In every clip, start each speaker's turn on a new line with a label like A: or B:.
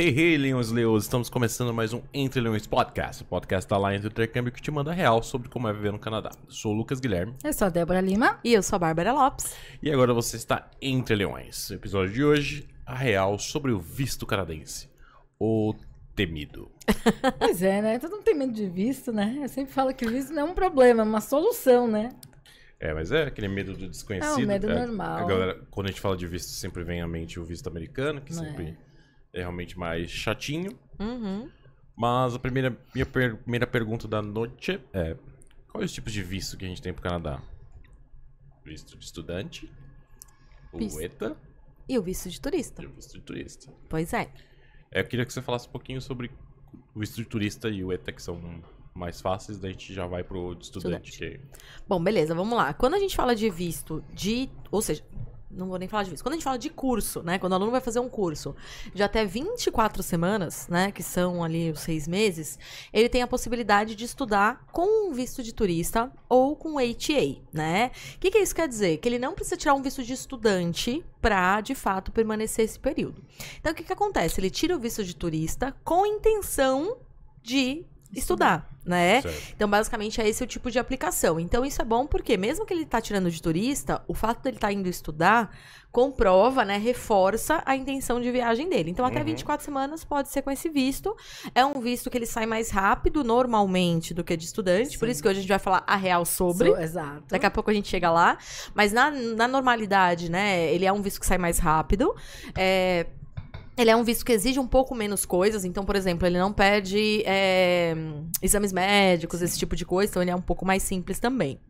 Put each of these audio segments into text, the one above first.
A: Hey, hey, Leões Leões, estamos começando mais um Entre Leões Podcast, o podcast da Alliance do Intercâmbio que te manda real sobre como é viver no Canadá. Sou o Lucas Guilherme
B: Eu sou a Débora Lima.
C: E eu sou a Bárbara Lopes.
A: e agora você está Entre Leões. O episódio de hoje, a real sobre o visto canadense. O temido.
B: Pois é, né? Todo mundo tem medo de visto, né? Eu sempre falo que visto não é um problema, é uma solução, né?
A: É, mas é aquele medo do desconhecido.
B: É um medo
A: É,
B: normal.
A: A galera, quando a gente fala de visto, sempre vem à mente o visto americano, que
B: Não é.
A: sempre é realmente mais chatinho.
C: Uhum.
A: Mas a primeira, minha per- primeira pergunta da noite é: quais os tipos de visto que a gente tem pro Canadá? Visto de estudante, o. ETA
C: E o visto de turista.
A: e o visto de turista.
C: Pois é.
A: É, Eu queria que você falasse um pouquinho sobre o visto de turista e o ETA, que são mais fáceis, daí a gente já vai pro de estudante. Que...
C: Bom, beleza, vamos lá. Quando a gente fala de visto de. Ou seja, não vou nem falar de visto. Quando a gente fala de curso, né? Quando o aluno vai fazer um curso de até 24 semanas, né? Que são ali os seis meses, ele tem a possibilidade de estudar com um visto de turista ou com HTA, né? O que, que isso quer dizer? Que ele não precisa tirar um visto de estudante para, de fato, permanecer esse período. Então, o que, que acontece? Ele tira o visto de turista com intenção de estudar, né?
A: Certo.
C: Então, basicamente, é esse o tipo de aplicação. Então, isso é bom porque, mesmo que ele tá tirando de turista, o fato dele estar indo estudar comprova, né, reforça a intenção de viagem dele. Então, até
A: Uhum.
C: 24 semanas pode ser com esse visto. É um visto que ele sai mais rápido, normalmente, do que de estudante. Por
B: Sim.
C: isso que hoje a gente vai falar a real sobre.
B: Sou- exato.
C: Daqui a pouco a gente chega lá. Mas na, na normalidade, né? Ele é um visto que sai mais rápido. É, ele é um visto que exige um pouco menos coisas. Então, por exemplo, ele não pede é, exames médicos, esse tipo de coisa. Então, ele é um pouco mais simples também.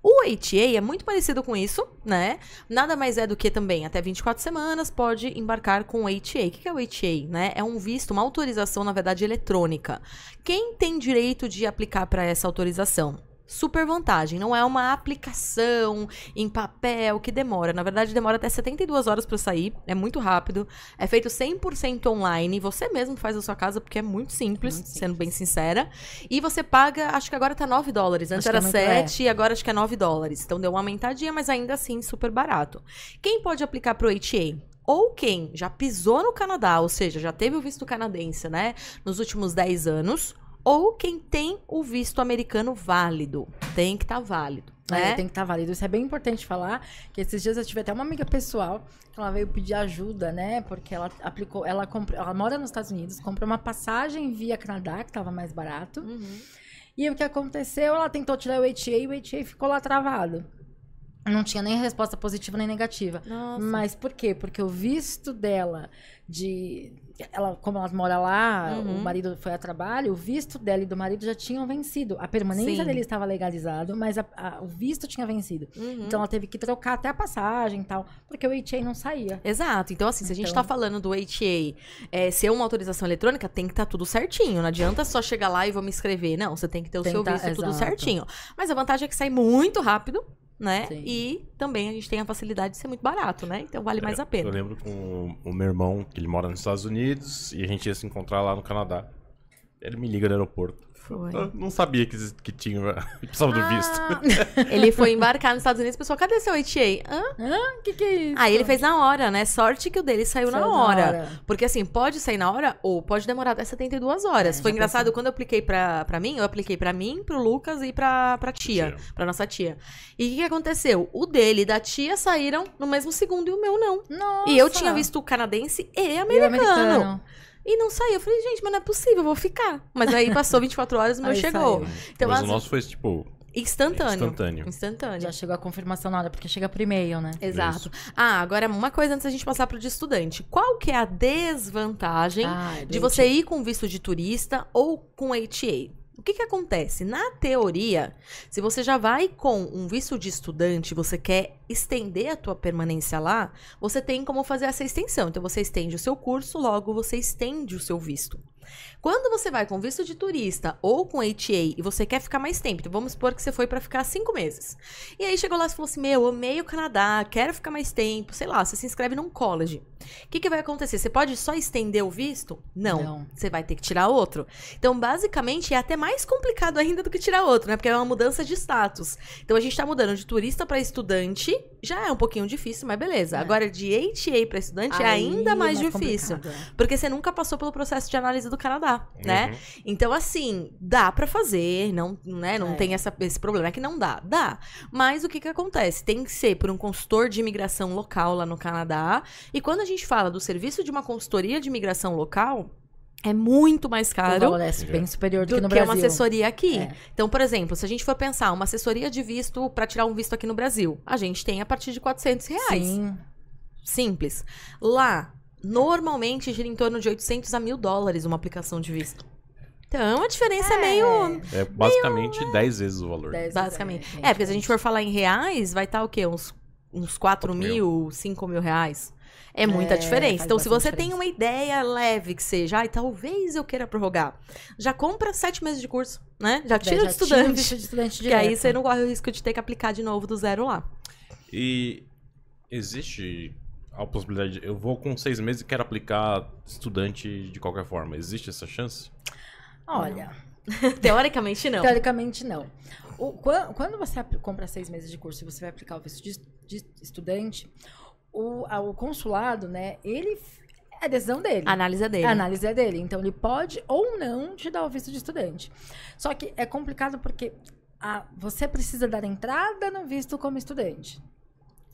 C: O ATA é muito parecido com isso, né? Nada mais é do que também, até 24 semanas, pode embarcar com o ATA. O que é o ATA, né? É um visto, uma autorização, na verdade, eletrônica. Quem tem direito de aplicar para essa autorização? Super vantagem, não é uma aplicação em papel que demora. Na verdade, demora até 72 horas para sair, é muito rápido. É feito 100% online, você mesmo faz a sua casa porque é muito simples,
B: Muito
C: sendo bem sincera. E você paga, acho que agora tá 9 dólares. Antes
B: Acho
C: era
B: é muito-
C: 7 e agora acho que é 9 dólares. Então deu uma aumentadinha, mas ainda assim super barato. Quem pode aplicar pro HTA? Ou quem já pisou no Canadá, ou seja, já teve o visto canadense, né, nos últimos 10 anos, ou quem tem o visto americano válido. Tem que estar válido, né?
B: É, tem que estar válido. Isso é bem importante falar. Que esses dias eu tive até uma amiga pessoal que ela veio pedir ajuda, né? Porque ela aplicou, ela comprou, ela mora nos Estados Unidos, comprou uma passagem via Canadá, que estava mais barato.
C: Uhum.
B: E o que aconteceu? Ela tentou tirar o HA e o HA ficou lá travado. Não tinha nem resposta positiva nem negativa.
C: Nossa.
B: Mas por quê? Porque o visto dela de. Ela, como ela mora lá,
C: Uhum.
B: o marido foi a trabalho, o visto dela e do marido já tinham vencido. A permanência
C: Sim.
B: dele estava legalizado, mas a- a- o visto tinha vencido.
C: Uhum.
B: Então ela teve que trocar até a passagem e tal, porque o HA não saía.
C: Exato. Então, assim, se a gente
B: Então-
C: tá falando do HTA é, ser uma autorização eletrônica, tem que estar tudo certinho. Não adianta só chegar lá e vou me inscrever. Não, você tem que ter o
B: Tem
C: seu
B: tá-
C: visto tudo
B: exato.
C: certinho. Mas a vantagem é que sai muito rápido, né?
B: Sim.
C: E também a gente tem a facilidade de ser muito barato, né? Então vale mais
A: É,
C: a pena.
A: Eu lembro com o meu irmão, que ele mora nos Estados Unidos, e a gente ia se encontrar lá no Canadá. Ele me liga no aeroporto.
C: Foi.
A: Eu não sabia que, que tinha. precisava do visto.
B: Ah,
C: Ele foi embarcar nos Estados Unidos, o pessoal, cadê seu HTA? Hã?
B: o que, que é isso?
C: Aí ele fez na hora, né? Sorte que o dele saiu, na,
B: Saiu
C: hora. Porque assim, pode sair na hora ou pode demorar até 72 horas.
B: É,
C: Foi engraçado, quando eu apliquei pra, pra mim, eu apliquei pra mim, pro Lucas e pra, pra tia,
A: Tia.
C: pra nossa tia. E o que, que aconteceu? O dele e da tia saíram no mesmo segundo e o meu não.
B: Nossa.
C: E eu tinha visto o canadense e
B: E o
C: americano. E não saiu. Eu falei, gente, mas não é possível, eu vou ficar. Mas aí passou 24 horas e o meu
B: Aí
C: chegou.
B: saiu.
C: Então,
A: Mas
C: as-
A: o nosso foi tipo.
C: instantâneo.
A: Instantâneo.
C: Instantâneo.
B: Já chegou a confirmação na hora, porque chega por e-mail, né?
C: Exato. Ah, agora uma coisa antes da gente passar pro de estudante. Qual que é a desvantagem
B: Ah,
C: de
B: do
C: você ir com visto de turista ou com HTA? O que que acontece? Na teoria, se você já vai com um visto de estudante, você quer estender a tua permanência lá, você tem como fazer essa extensão. Então você estende o seu curso, logo você estende o seu visto. Quando você vai com visto de turista ou com HTA e você quer ficar mais tempo, então vamos supor que você foi pra ficar cinco meses. E aí chegou lá e falou assim: Meu, amei o Canadá, quero ficar mais tempo, sei lá, você se inscreve num college. O que, que vai acontecer? Você pode só estender o visto? Não.
B: Não.
C: Você vai ter que tirar outro. Então, basicamente, é até mais complicado ainda do que tirar outro, né? Porque é uma mudança de status. Então, a gente tá mudando de turista para estudante, já é um pouquinho difícil, mas beleza.
B: É.
C: Agora, de HA para estudante é
B: Aí
C: ainda mais, difícil.
B: complicado, é.
C: Porque você nunca passou pelo processo de análise do Canadá, né?
A: Uhum.
C: Então, assim, dá pra fazer, não, né, não
B: É.
C: tem essa, esse problema. É que não dá, dá. Mas o que que acontece? Tem que ser por um consultor de imigração local lá no Canadá. E quando a gente fala do serviço de uma consultoria de imigração local, é muito mais caro
B: é bem superior do,
C: do
B: que no
C: que
B: Brasil.
C: uma assessoria aqui.
B: É.
C: Então, por exemplo, se a gente for pensar uma assessoria de visto pra tirar um visto aqui no Brasil, a gente tem a partir de 400 reais.
B: Sim.
C: Simples. Lá, normalmente gira em torno de 800 a mil dólares uma aplicação de visto. Então, a diferença é, meio.
A: É basicamente 10 vezes o valor.
B: Dez
C: Basicamente.
B: vezes,
C: É, porque se a gente for falar em reais, vai estar o quê? Uns, uns 4
A: Quatro
C: mil, 5 mil reais. É muita
B: É,
C: diferença. Então, se você tem uma ideia leve que seja, ai, talvez eu queira prorrogar, já compra sete meses de curso, né? Já tira
B: Já
C: de
B: tira o
C: estudante.
B: visto de estudante
C: Que aí você não corre o risco de ter que aplicar de novo do zero lá.
A: E existe a possibilidade. de- Eu vou com seis meses e quero aplicar estudante de qualquer forma. Existe essa chance?
B: Olha,
C: Teoricamente, não.
B: teoricamente não. O- quan- quando você compra seis meses de curso e você vai aplicar o visto de, de estudante, o, a- o consulado, né, ele. É a decisão dele.
C: A análise é dele.
B: A análise é dele. Então, ele pode ou não te dar o visto de estudante. Só que é complicado porque a- você precisa dar entrada no visto como estudante.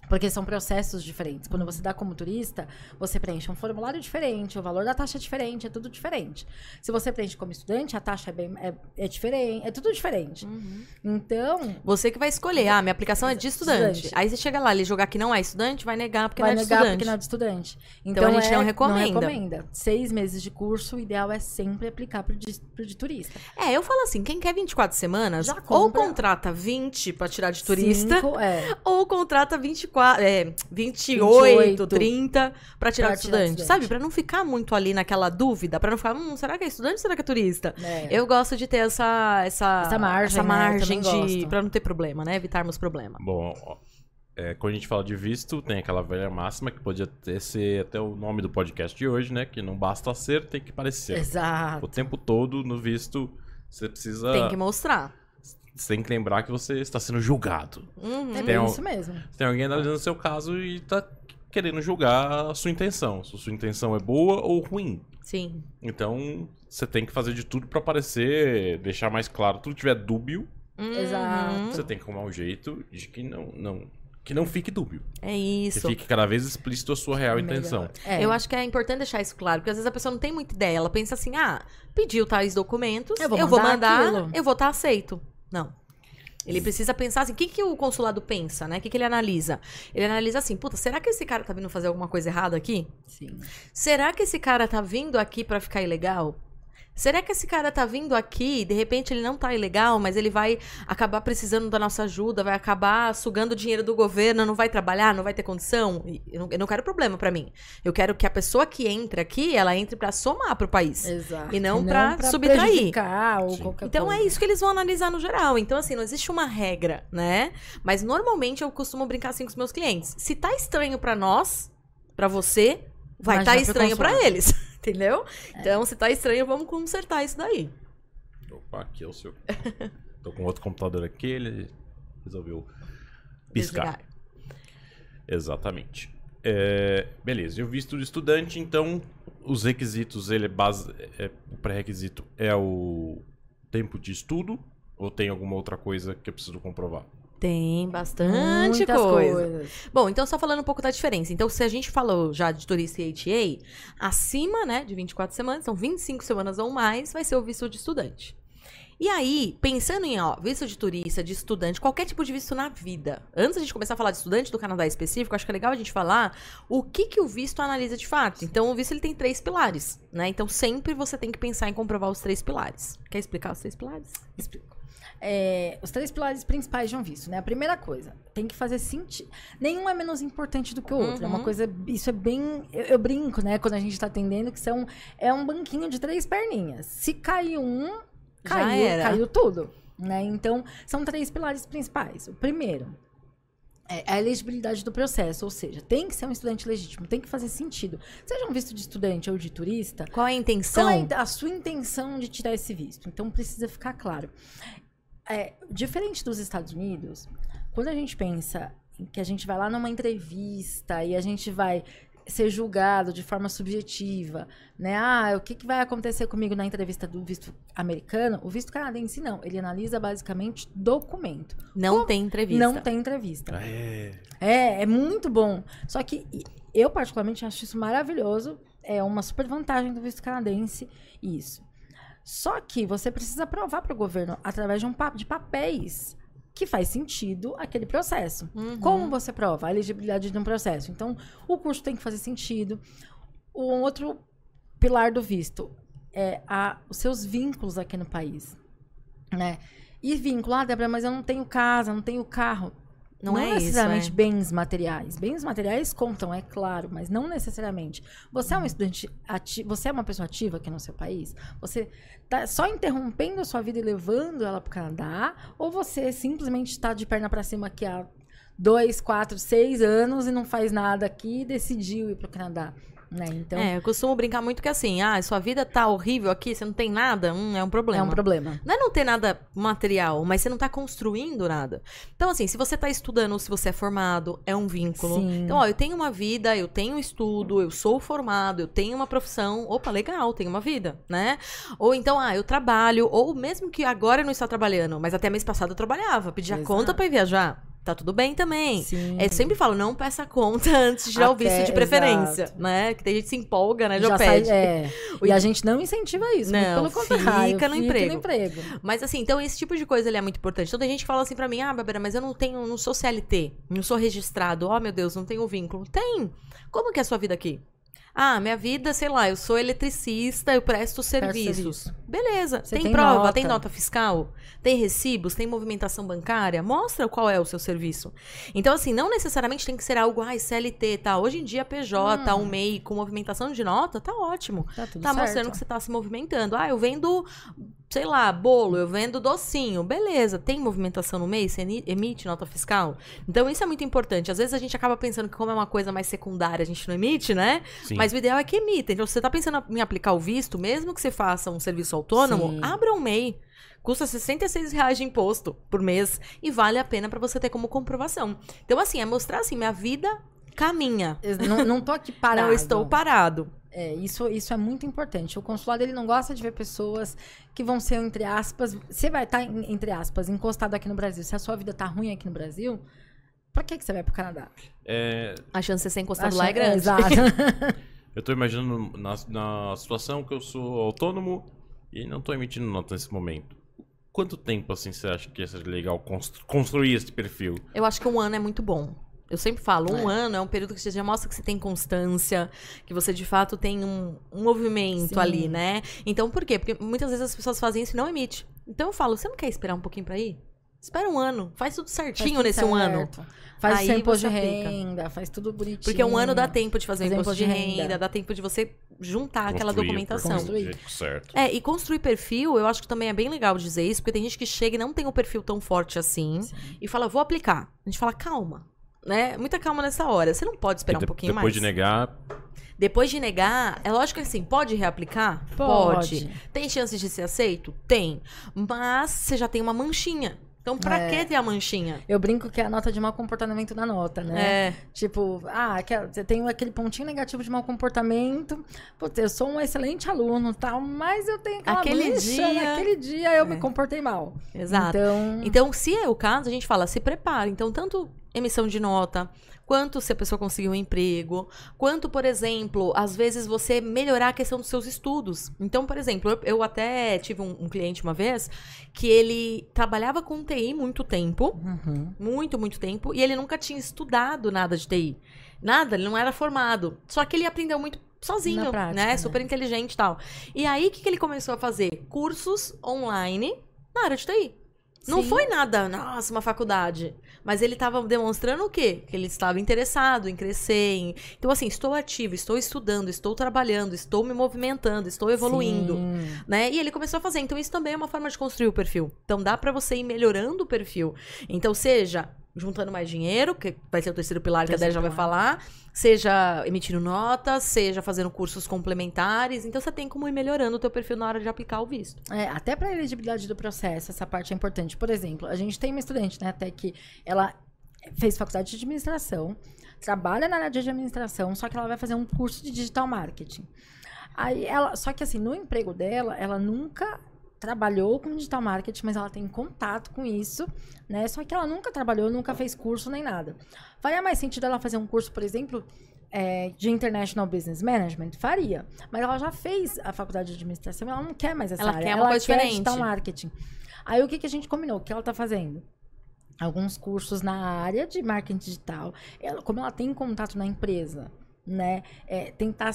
B: Porque são processos diferentes. Quando você dá como turista, você preenche um formulário diferente, o valor da taxa é diferente, é tudo diferente. Se você preenche como estudante, a taxa é, bem, é, é diferente, é tudo diferente.
C: Uhum.
B: Então,
C: Você que vai escolher. Ah, minha aplicação é de estudante.
B: Estudante.
C: Aí você chega lá, ele jogar que não é estudante, vai negar porque
B: vai
C: não é de
B: negar
C: estudante.
B: porque não é de estudante.
C: Então, a gente
B: é-
C: não recomenda.
B: recomenda. Seis meses de curso, o ideal é sempre aplicar pro de, pro de turista.
C: É, eu falo assim, quem quer 24 semanas,
B: Já
C: ou contrata 20 pra tirar de turista,
B: Cinco, é.
C: ou contrata 24, é, 28,
B: 28,
C: 30 pra tirar
B: Pra tirar
C: estudante,
B: estudante.
C: sabe? Pra não ficar muito ali naquela dúvida, pra não ficar, hum, será que é estudante ou será que é turista?
B: É.
C: Eu gosto de ter essa essa,
B: Essa margem,
C: essa
B: né?
C: Margem
B: também
C: de para não ter problema, né? Evitarmos problema.
A: Bom, é, quando a gente fala de visto, tem aquela velha máxima que podia ter, ser até o nome do podcast de hoje, né? Que não basta ser, tem que parecer.
B: Exato.
A: O tempo todo no visto, você precisa.
C: Tem que mostrar.
A: Você tem que lembrar que você está sendo julgado.
C: Uhum.
B: É bem
A: um-
B: isso mesmo.
A: Tem alguém analisando o seu caso e tá querendo julgar a sua intenção. Se a sua intenção é boa ou ruim.
C: Sim.
A: Então, você tem que fazer de tudo pra parecer, deixar mais claro. Tudo que tiver dúbio,
B: Exato.
C: Uhum.
A: você tem que arrumar um jeito de que não, não, que não fique dúbio.
C: É
A: Que
C: isso.
A: fique cada vez explícito a sua real
B: Melhor.
A: intenção.
B: É.
C: Eu acho que é importante deixar isso claro, porque às vezes a pessoa não tem muita ideia. Ela pensa assim: ah, pediu tais documentos, eu
B: Eu
C: vou,
B: vou mandar
C: mandar,
B: aquilo.
C: eu vou estar aceito. Não. Ele precisa pensar assim: o que, que o consulado pensa, né? O que, que ele analisa? Ele analisa assim: puta, será que esse cara tá vindo fazer alguma coisa errada aqui?
B: Sim.
C: Será que esse cara tá vindo aqui pra ficar ilegal? Será que esse cara tá vindo aqui e de repente ele não tá ilegal, mas ele vai acabar precisando da nossa ajuda, vai acabar sugando dinheiro do governo, não vai trabalhar, não vai ter condição? Eu não, eu não quero problema pra mim. Eu quero que a pessoa que entre aqui, ela entre pra somar pro país.
B: Exato.
C: E não pra subtrair.
B: prejudicar ou qualquer
C: Então
B: coisa.
C: é isso que eles vão analisar no geral. Então, assim, não existe uma regra, né? Mas normalmente eu costumo brincar assim com os meus clientes. Se tá estranho pra nós, pra você, vai estar
B: pro
C: estranho pra
B: consulado.
C: eles. Entendeu? Então, se tá estranho, vamos consertar isso daí.
A: Opa, aqui é o seu. Tô com outro computador aqui, ele resolveu piscar.
C: Desligar.
A: Exatamente. É, beleza, e o visto de estudante, então, os requisitos, ele é base. é- o pré-requisito é o tempo de estudo? Ou tem alguma outra coisa que eu preciso comprovar?
C: Tem bastante
B: Muitas
C: coisa.
B: coisas.
C: Bom, então só falando um pouco da diferença. Então, se a gente falou já de turista e HA, acima, né, de 24 semanas, são 25 semanas ou mais, vai ser o visto de estudante. E aí, pensando em, ó, visto de turista, de estudante, qualquer tipo de visto na vida. Antes da gente começar a falar de estudante do Canadá específico, acho que é legal a gente falar o que que o visto analisa de fato. Então, o visto ele tem três pilares, né? Então, sempre você tem que pensar em comprovar os três pilares. Quer explicar os três pilares?
B: Explico. É, os três pilares principais de um visto, né? A primeira coisa, tem que fazer sentido. Nenhum é menos importante do que o outro. É uma
C: Uhum.
B: coisa. Isso é bem. Eu, eu brinco, né? Quando a gente tá atendendo, que são, é um banquinho de três perninhas. Se caiu um, caiu, caiu tudo. Né? Então, são três pilares principais. O primeiro, é a elegibilidade do processo, ou seja, tem que ser um estudante legítimo, tem que fazer sentido. Seja um visto de estudante ou de turista,
C: Qual é a intenção?
B: qual é a sua intenção de tirar esse visto? Então precisa ficar claro. É, diferente dos Estados Unidos, quando a gente pensa em que a gente vai lá numa entrevista e a gente vai ser julgado de forma subjetiva, né? Ah, o que, que vai acontecer comigo na entrevista do visto americano? O visto canadense não, ele analisa basicamente documento.
C: Não tem entrevista.
B: Não tem entrevista.
A: Ah, é.
B: É, é muito bom. Só que eu, particularmente, acho isso maravilhoso. É uma super vantagem do visto canadense isso. Só que você precisa provar para o governo, através de, um de papéis, que faz sentido aquele processo.
C: Uhum.
B: Como você prova a elegibilidade de um processo? Então, o curso tem que fazer sentido. O outro pilar do visto é a- os seus vínculos aqui no país. Né? E vínculo, ah, Débora, mas eu não tenho casa, não tenho carro.
C: Não
B: Não,
C: é isso,
B: necessariamente
C: é.
B: bens materiais. Bens materiais contam, é claro, mas não necessariamente. Você é um estudante ativo, você é uma pessoa ativa aqui no seu país? Você tá só interrompendo a sua vida e levando ela para o Canadá? Ou você simplesmente está de perna para cima aqui há dois, quatro, seis anos e não faz nada aqui e decidiu ir para o Canadá? Né? Então,
C: É, eu costumo brincar muito que assim, ah, sua vida tá horrível aqui, você não tem nada, hum, é um
B: é
C: problema.
B: um problema.
C: Não é não ter nada material, mas você não tá construindo nada. Então, assim, se você tá estudando, se você é formado, é um vínculo.
B: Sim.
C: Então, ó, eu tenho uma vida, eu tenho estudo, eu sou formado, eu tenho uma profissão. Opa, legal, tenho uma vida, né? Ou então, ah, eu trabalho, ou mesmo que agora eu não está trabalhando, mas até mês passado eu trabalhava, pedia
B: Exato.
C: conta pra ir viajar. Tá tudo bem também.
B: Sim.
C: É, sempre falo, não peça conta antes de tirar o
B: Até,
C: visto de preferência,
B: exato.
C: né? Que tem gente que se empolga, né? Já,
B: Já sai,
C: pede.
B: é. E a gente não incentiva isso.
C: Não,
B: pelo contrário.
C: fica no emprego.
B: no emprego.
C: Mas assim, então esse tipo de coisa ele é muito importante. Então tem gente que fala assim pra mim: "Ah, Bárbara, mas eu não tenho, não sou CLT, não sou registrado. Oh, meu Deus, não tenho vínculo". Tem. Como que é a sua vida aqui? Ah, minha vida, sei lá, eu sou eletricista, eu presto serviços.
B: serviço.
C: Beleza.
B: Você
C: tem,
B: tem
C: prova,
B: nota.
C: tem nota fiscal, tem recibos, tem movimentação bancária. Mostra qual é o seu serviço. Então, assim, não necessariamente tem que ser algo, ai, CLT, tá? Hoje em dia, PJ,
B: Hum.
C: um MEI com movimentação de nota, tá ótimo
B: Tá tudo
C: tá
B: certo.
C: mostrando que você tá se movimentando. Ah, eu vendo, sei lá, bolo, eu vendo docinho. Beleza, tem movimentação no mês? Você emite nota fiscal? Então isso é muito importante. Às vezes a gente acaba pensando que como é uma coisa mais secundária, a gente não emite, né?
A: Sim.
C: Mas o ideal é que emita. Então, se você tá pensando em aplicar o visto, mesmo que você faça um serviço autônomo,
B: Sim.
C: abra um MEI. Custa 66 reais de imposto por mês e vale a pena pra você ter como comprovação. Então, assim, é mostrar assim, minha vida caminha.
B: Eu não, não tô aqui parado.
C: Não estou parado.
B: É, isso, isso é muito importante. O consulado ele não gosta de ver pessoas que vão ser, entre aspas, você vai estar, entre aspas, encostado aqui no Brasil. Se a sua vida tá ruim aqui no Brasil, pra que, que você vai pro Canadá?
A: É,
C: A chance de você ser encostado lá é grande.
B: exato.
A: eu tô imaginando na, na situação que eu sou autônomo e não tô emitindo nota nesse momento. Quanto tempo, assim, você acha que ia ser legal constru- construir esse perfil?
C: Eu acho que um ano é muito bom. Eu sempre falo, um
B: É.
C: ano é um período que você já mostra que você tem constância, que você de fato tem um, um movimento
B: Sim.
C: ali, né? Então, por quê? Porque muitas vezes as pessoas fazem isso e não emite. Então eu falo, você não quer esperar um pouquinho pra ir? Espera um ano, faz tudo
B: Faz
C: certinho
B: tudo
C: nesse um ano.
B: certo. Faz
C: Aí
B: o seu imposto de
C: você aplica.
B: renda, faz tudo bonitinho.
C: Porque um ano dá tempo de fazer o
B: Fazer
C: imposto de
B: imposto de
C: renda,
B: renda.
C: dá tempo de você juntar aquela
A: Construir o
C: documentação.
B: Construir.
A: Certo.
C: É, e construir perfil, eu acho que também é bem legal dizer isso, porque tem gente que chega e não tem o perfil tão forte assim
B: Sim.
C: e fala, vou aplicar. A gente fala, calma. Né? Muita calma nessa hora. Você não pode esperar
A: de-
C: um pouquinho
A: depois
C: mais.
A: de negar,
C: Depois de negar, é lógico que assim, pode reaplicar?
B: Pode.
C: Tem chances de ser aceito? Tem. Mas você já tem uma manchinha. Então, pra
B: É.
C: que ter a manchinha?
B: Eu brinco que é a nota de mau comportamento da nota, né?
C: É.
B: Tipo, ah, que- você tem aquele pontinho negativo de mau comportamento. Putz, eu sou um excelente aluno tal, mas eu tenho aquela
C: Aquele
B: mancha,
C: dia-
B: Naquele dia eu
C: É.
B: me comportei mal.
C: Exato.
B: Então,
C: Então, se é o caso, a gente fala, se prepara. Então, tanto emissão de nota, quanto se a pessoa conseguiu um emprego, quanto, por exemplo, às vezes você melhorar a questão dos seus estudos. Então, por exemplo, eu, eu até tive um, um cliente uma vez que ele trabalhava com TI muito tempo,
B: Uhum.
C: muito, muito tempo, e ele nunca tinha estudado nada de TI. Nada, ele não era formado. Só que ele aprendeu muito sozinho,
B: prática,
C: né?
B: né?
C: Super inteligente e tal. E aí, o que, que ele começou a fazer? Cursos online na área de TI. Não
B: Sim.
C: foi nada, nossa, uma faculdade. Mas ele estava demonstrando o quê? Que ele estava interessado em crescer. em- Então, assim, estou ativo, estou estudando, estou trabalhando, estou me movimentando, estou evoluindo
B: Sim.
C: né? E ele começou a fazer. Então, isso também é uma forma de construir o perfil. Então, dá pra você ir melhorando o perfil. Então, seja juntando mais dinheiro, que vai ser o terceiro pilar que a
B: Terceiro
C: Dé já vai falar, seja emitindo notas, seja fazendo cursos complementares. Então você tem como ir melhorando o teu perfil na hora de aplicar o visto.
B: É, até para elegibilidade do processo, essa parte é importante. Por exemplo, a gente tem uma estudante, né, até que ela fez faculdade de administração, trabalha na área de administração, só que ela vai fazer um curso de digital marketing. Aí ela, só que assim, no emprego dela, ela nunca trabalhou com digital marketing, mas ela tem contato com isso, né? Só que ela nunca trabalhou, nunca fez curso nem nada. Faria mais sentido ela fazer um curso, por exemplo, é, de International Business Management? Faria. Mas ela já fez a faculdade de administração, ela não quer mais essa
C: Ela
B: área.
C: quer uma
B: ela
C: coisa
B: quer
C: diferente.
B: digital marketing. Aí o que, que a gente combinou? O que ela tá fazendo? Alguns cursos na área de marketing digital. Ela, como ela tem contato na empresa, né? é, tentar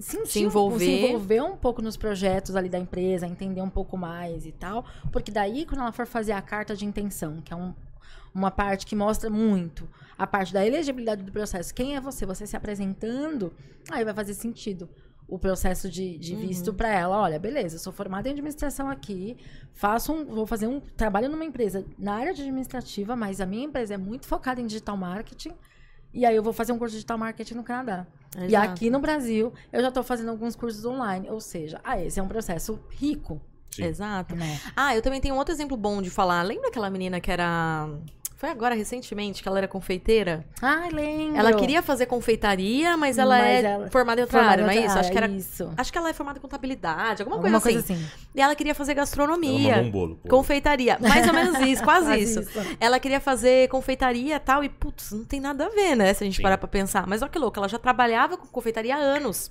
B: se,
C: envolver.
B: se envolver um pouco nos projetos ali da empresa, entender um pouco mais e tal. Porque daí, quando ela for fazer a carta de intenção, que é um- uma parte que mostra muito a parte da elegibilidade do processo, quem é você? Você se apresentando, aí vai fazer sentido o processo de, de visto
C: Uhum.
B: para ela. Olha, beleza, eu sou formada em administração aqui, faço um, vou fazer um trabalho numa empresa na área de administrativa, mas a minha empresa é muito focada em digital marketing. E aí eu vou fazer um curso de digital marketing no Canadá. E
C: Exato.
B: aqui no Brasil, eu já estou fazendo alguns cursos online. Ou seja, ah, esse é um processo rico,
A: Sim.
C: Exato.
B: né?
C: Ah, eu também tenho um outro exemplo bom de falar. Lembra aquela menina que era. Foi agora, recentemente, que ela era confeiteira?
B: Ai, lembro.
C: Ela queria fazer confeitaria, mas ela
B: Mas
C: é
B: ela-
C: formada em outra
B: Formada
C: área, não é isso? Acho que, era,
B: isso.
C: acho que ela é formada em contabilidade, alguma,
B: Alguma
C: coisa,
B: coisa
C: assim.
B: assim.
C: E ela queria fazer gastronomia.
A: um bolo. pô.
C: Confeitaria. Mais ou menos isso, quase,
B: Quase
C: isso.
B: isso.
C: Ela queria fazer confeitaria e tal, e putz, não tem nada a ver, né? Se a gente
A: Sim.
C: parar pra pensar. Mas olha que louco, ela já trabalhava com confeitaria há anos.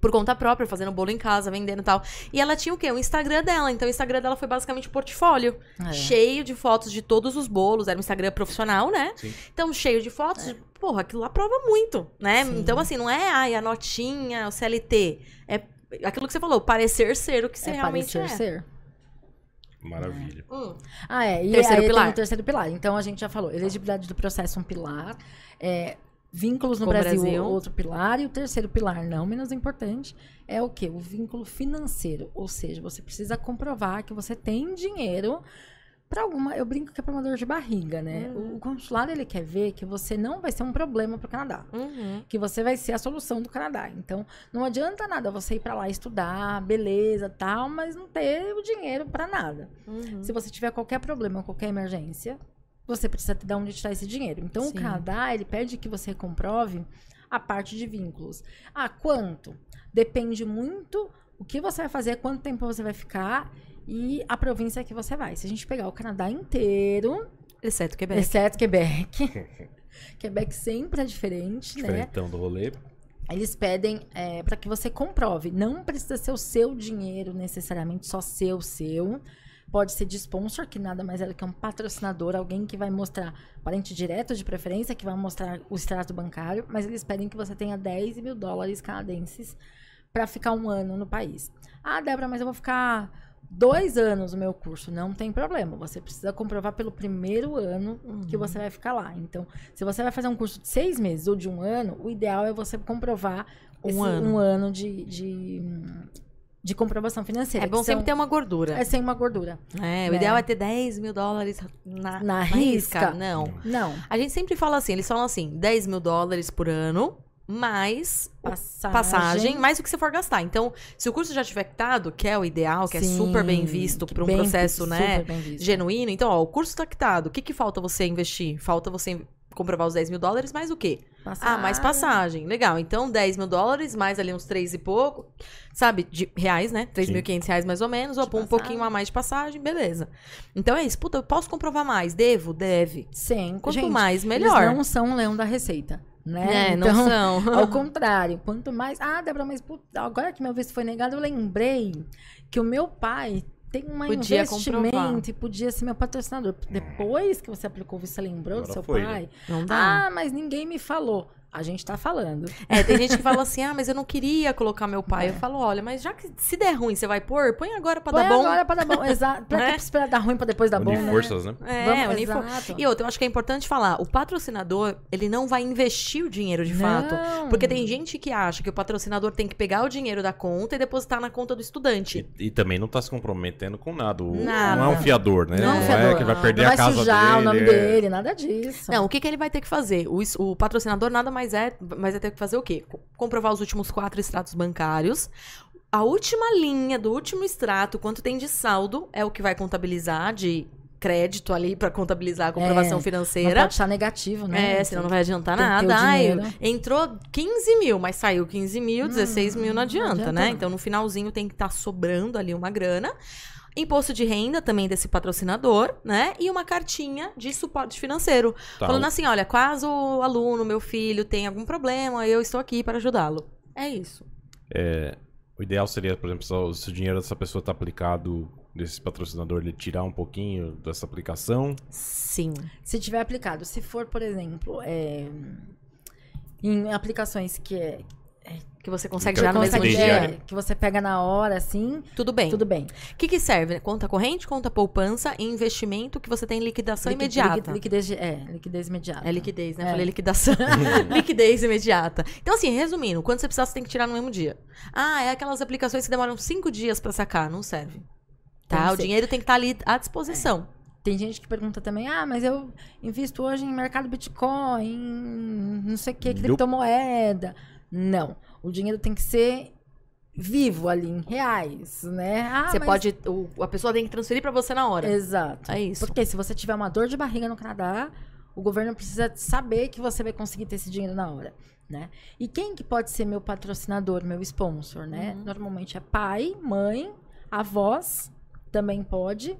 C: Por conta própria, fazendo bolo em casa, vendendo e tal. E ela tinha o quê? O Instagram dela. Então o Instagram dela foi basicamente um portfólio.
B: É.
C: Cheio de fotos de todos os bolos. Era um Instagram profissional, né?
A: Sim.
C: Então, cheio de fotos. de- Porra, aquilo lá prova muito, né?
B: Sim.
C: Então, assim, não é ai, a notinha, o CLT. É aquilo que você falou, parecer ser o que você
B: É
C: realmente
B: parecer
C: é.
B: ser.
A: Maravilha.
C: Hum.
B: Ah, é. E
C: Terceiro
B: aí
C: pilar.
B: tem o terceiro pilar. Então a gente já falou, elegibilidade do processo um pilar, é, vínculos no
C: o
B: Brasil,
C: Brasil.
B: outro pilar, e o terceiro pilar, não menos importante, é o quê? O vínculo financeiro. Ou seja, você precisa comprovar que você tem dinheiro para alguma. Eu brinco que é pra uma dor de barriga, né?
C: Uhum.
B: O consulado ele quer ver que você não vai ser um problema pro Canadá.
C: Uhum.
B: que você vai ser a solução do Canadá. Então, não adianta nada você ir para lá estudar, beleza, tal, mas não ter o dinheiro para nada.
C: Uhum.
B: Se você tiver qualquer problema, qualquer emergência, você precisa ter de onde tirar esse dinheiro. Então,
C: Sim.
B: o Canadá, ele pede que você comprove a parte de vínculos. Ah, quanto? Depende muito o que você vai fazer, quanto tempo você vai ficar e a província que você vai. Se a gente pegar o Canadá inteiro,
C: Exceto Quebec.
B: exceto Quebec, Quebec sempre é diferente, né?
A: Diferentão do rolê.
B: Eles pedem para que você comprove. Não precisa ser o seu dinheiro necessariamente, só seu, seu. Pode ser de sponsor, que nada mais é do que um patrocinador, alguém que vai mostrar, parente direto de preferência, que vai mostrar o extrato bancário, mas eles pedem que você tenha 10 mil dólares canadenses para ficar um ano no país. Ah, Débora, mas eu vou ficar dois anos no meu curso. Não tem problema. Você precisa comprovar pelo primeiro ano que você vai ficar lá. Então, se você vai fazer um curso de seis meses ou de um ano, o ideal é você comprovar
C: Um
B: esse
C: ano.
B: um ano de, de, de comprovação financeira.
C: É bom sempre
B: são-
C: ter uma gordura.
B: É sem uma gordura.
C: É, o
B: né?
C: ideal é ter 10 mil dólares na,
B: Na risca.
C: Não.
B: Não.
C: A gente sempre fala assim, eles falam assim, 10 mil dólares por ano, mais
B: Passagem.
C: passagem, mais o que você for gastar. Então, se o curso já tiver quitado, que é o ideal, que é
B: Sim,
C: super bem visto para um processo, né, genuíno. Então, ó, o curso tá quitado. O que que falta você investir? Falta você comprovar os 10 mil dólares, mais o quê? Ah, mais passagem. Legal. Então, 10 mil dólares, mais ali uns 3 e pouco. Sabe? De reais, né? 3.500 reais mais ou menos. Ou um
B: passagem.
C: pouquinho a mais de passagem, beleza. Então é isso. Puta, eu posso comprovar mais? Devo? Deve.
B: Sem.
C: Quanto
B: Gente,
C: mais, melhor.
B: Eles não são o leão da receita, né?
C: É, não são.
B: Ao contrário, quanto mais. Ah, Débora, mas agora que meu visto foi negado, eu lembrei que o meu pai tem um
C: Podia
B: investimento
C: comprovar.
B: e podia ser meu patrocinador. Depois que você aplicou você lembrou do
A: Agora
B: seu
A: foi,
B: pai?
C: Não dá.
B: Ah, mas ninguém me falou. A gente tá falando.
C: É, tem gente que fala assim, ah, mas eu não queria colocar meu pai.
B: É.
C: Eu falo, olha, mas já que se der ruim, você vai pôr? Põe agora pra
B: Põe
C: dar bom.
B: agora pra dar bom. Exato. Pra
C: Né?
B: que esperar dar ruim pra depois dar bom,
A: Unir
B: né?
A: forças, né?
C: É,
B: Vamos-
C: unir. E outra, eu acho que é importante falar, o patrocinador, ele não vai investir o dinheiro de fato.
B: Não.
C: Porque tem gente que acha que o patrocinador tem que pegar o dinheiro da conta e depositar na conta do estudante.
A: E, e também não tá se comprometendo com nada. O-
C: Nada.
A: Não é um fiador, né?
B: Não é um
A: é
B: fiador.
A: que vai
C: Não.
A: perder
B: Não
A: a
B: vai
A: casa
B: sujar
A: dele.
B: o nome
A: é.
B: dele, nada disso.
C: Não, o que, que ele vai ter que fazer? O, o patrocinador nada mais é, mas vai ter que fazer o quê? Co- Comprovar os últimos quatro extratos bancários. A última linha do último extrato, quanto tem de saldo, é o que vai contabilizar de crédito ali pra contabilizar a comprovação
B: É, Não
C: financeira.
B: pode estar negativo, né?
C: É, senão não vai adiantar nada. Ai, entrou 15 mil, mas saiu 15 mil, 16 mil não
B: não
C: adianta,
B: adianta
C: né?
B: não.
C: Então no finalzinho tem que estar sobrando ali uma grana. Imposto de renda também desse patrocinador, né? E uma cartinha de suporte financeiro.
A: Tá,
C: Falando assim: olha, caso o aluno, meu filho, tenha algum problema, eu estou aqui para ajudá-lo. É isso.
A: O ideal seria, por exemplo, se o- dinheiro dessa pessoa tá aplicado, desse patrocinador, ele tirar um pouquinho dessa aplicação.
C: Sim.
B: Se tiver aplicado, se for, por exemplo, é, em aplicações que é,
C: Que você consegue
A: Então,
C: já no mesmo dia.
A: dia.
B: é, que você pega na hora, assim,
C: Tudo bem.
B: tudo bem.
C: O que, que serve? Conta corrente, conta poupança e investimento que você tem liquidação
B: Liqui-
C: imediata.
B: liqui- liquidez, de- é, liquidez imediata.
C: É liquidez, né?
B: É.
C: Falei liquidação. liquidez imediata. Então, assim, resumindo, quando você precisar, você tem que tirar no mesmo dia. Ah, é aquelas aplicações que demoram cinco dias pra sacar. Não serve. Tá? O
B: ser.
C: dinheiro tem que estar ali à disposição.
B: Tem gente que pergunta também, ah, mas eu invisto hoje em mercado Bitcoin, em não sei o que, criptomoeda. Não. O dinheiro tem que ser vivo ali, em reais, né? Ah,
C: você
B: mas-
C: pode. o- a pessoa tem que transferir pra você na hora.
B: Exato.
C: É isso.
B: Porque se você tiver uma dor de barriga no Canadá, o governo precisa saber que você vai conseguir ter esse dinheiro na hora, né? E quem que pode ser meu patrocinador, meu sponsor, né?
C: Uhum.
B: Normalmente é pai, mãe, avós, também pode.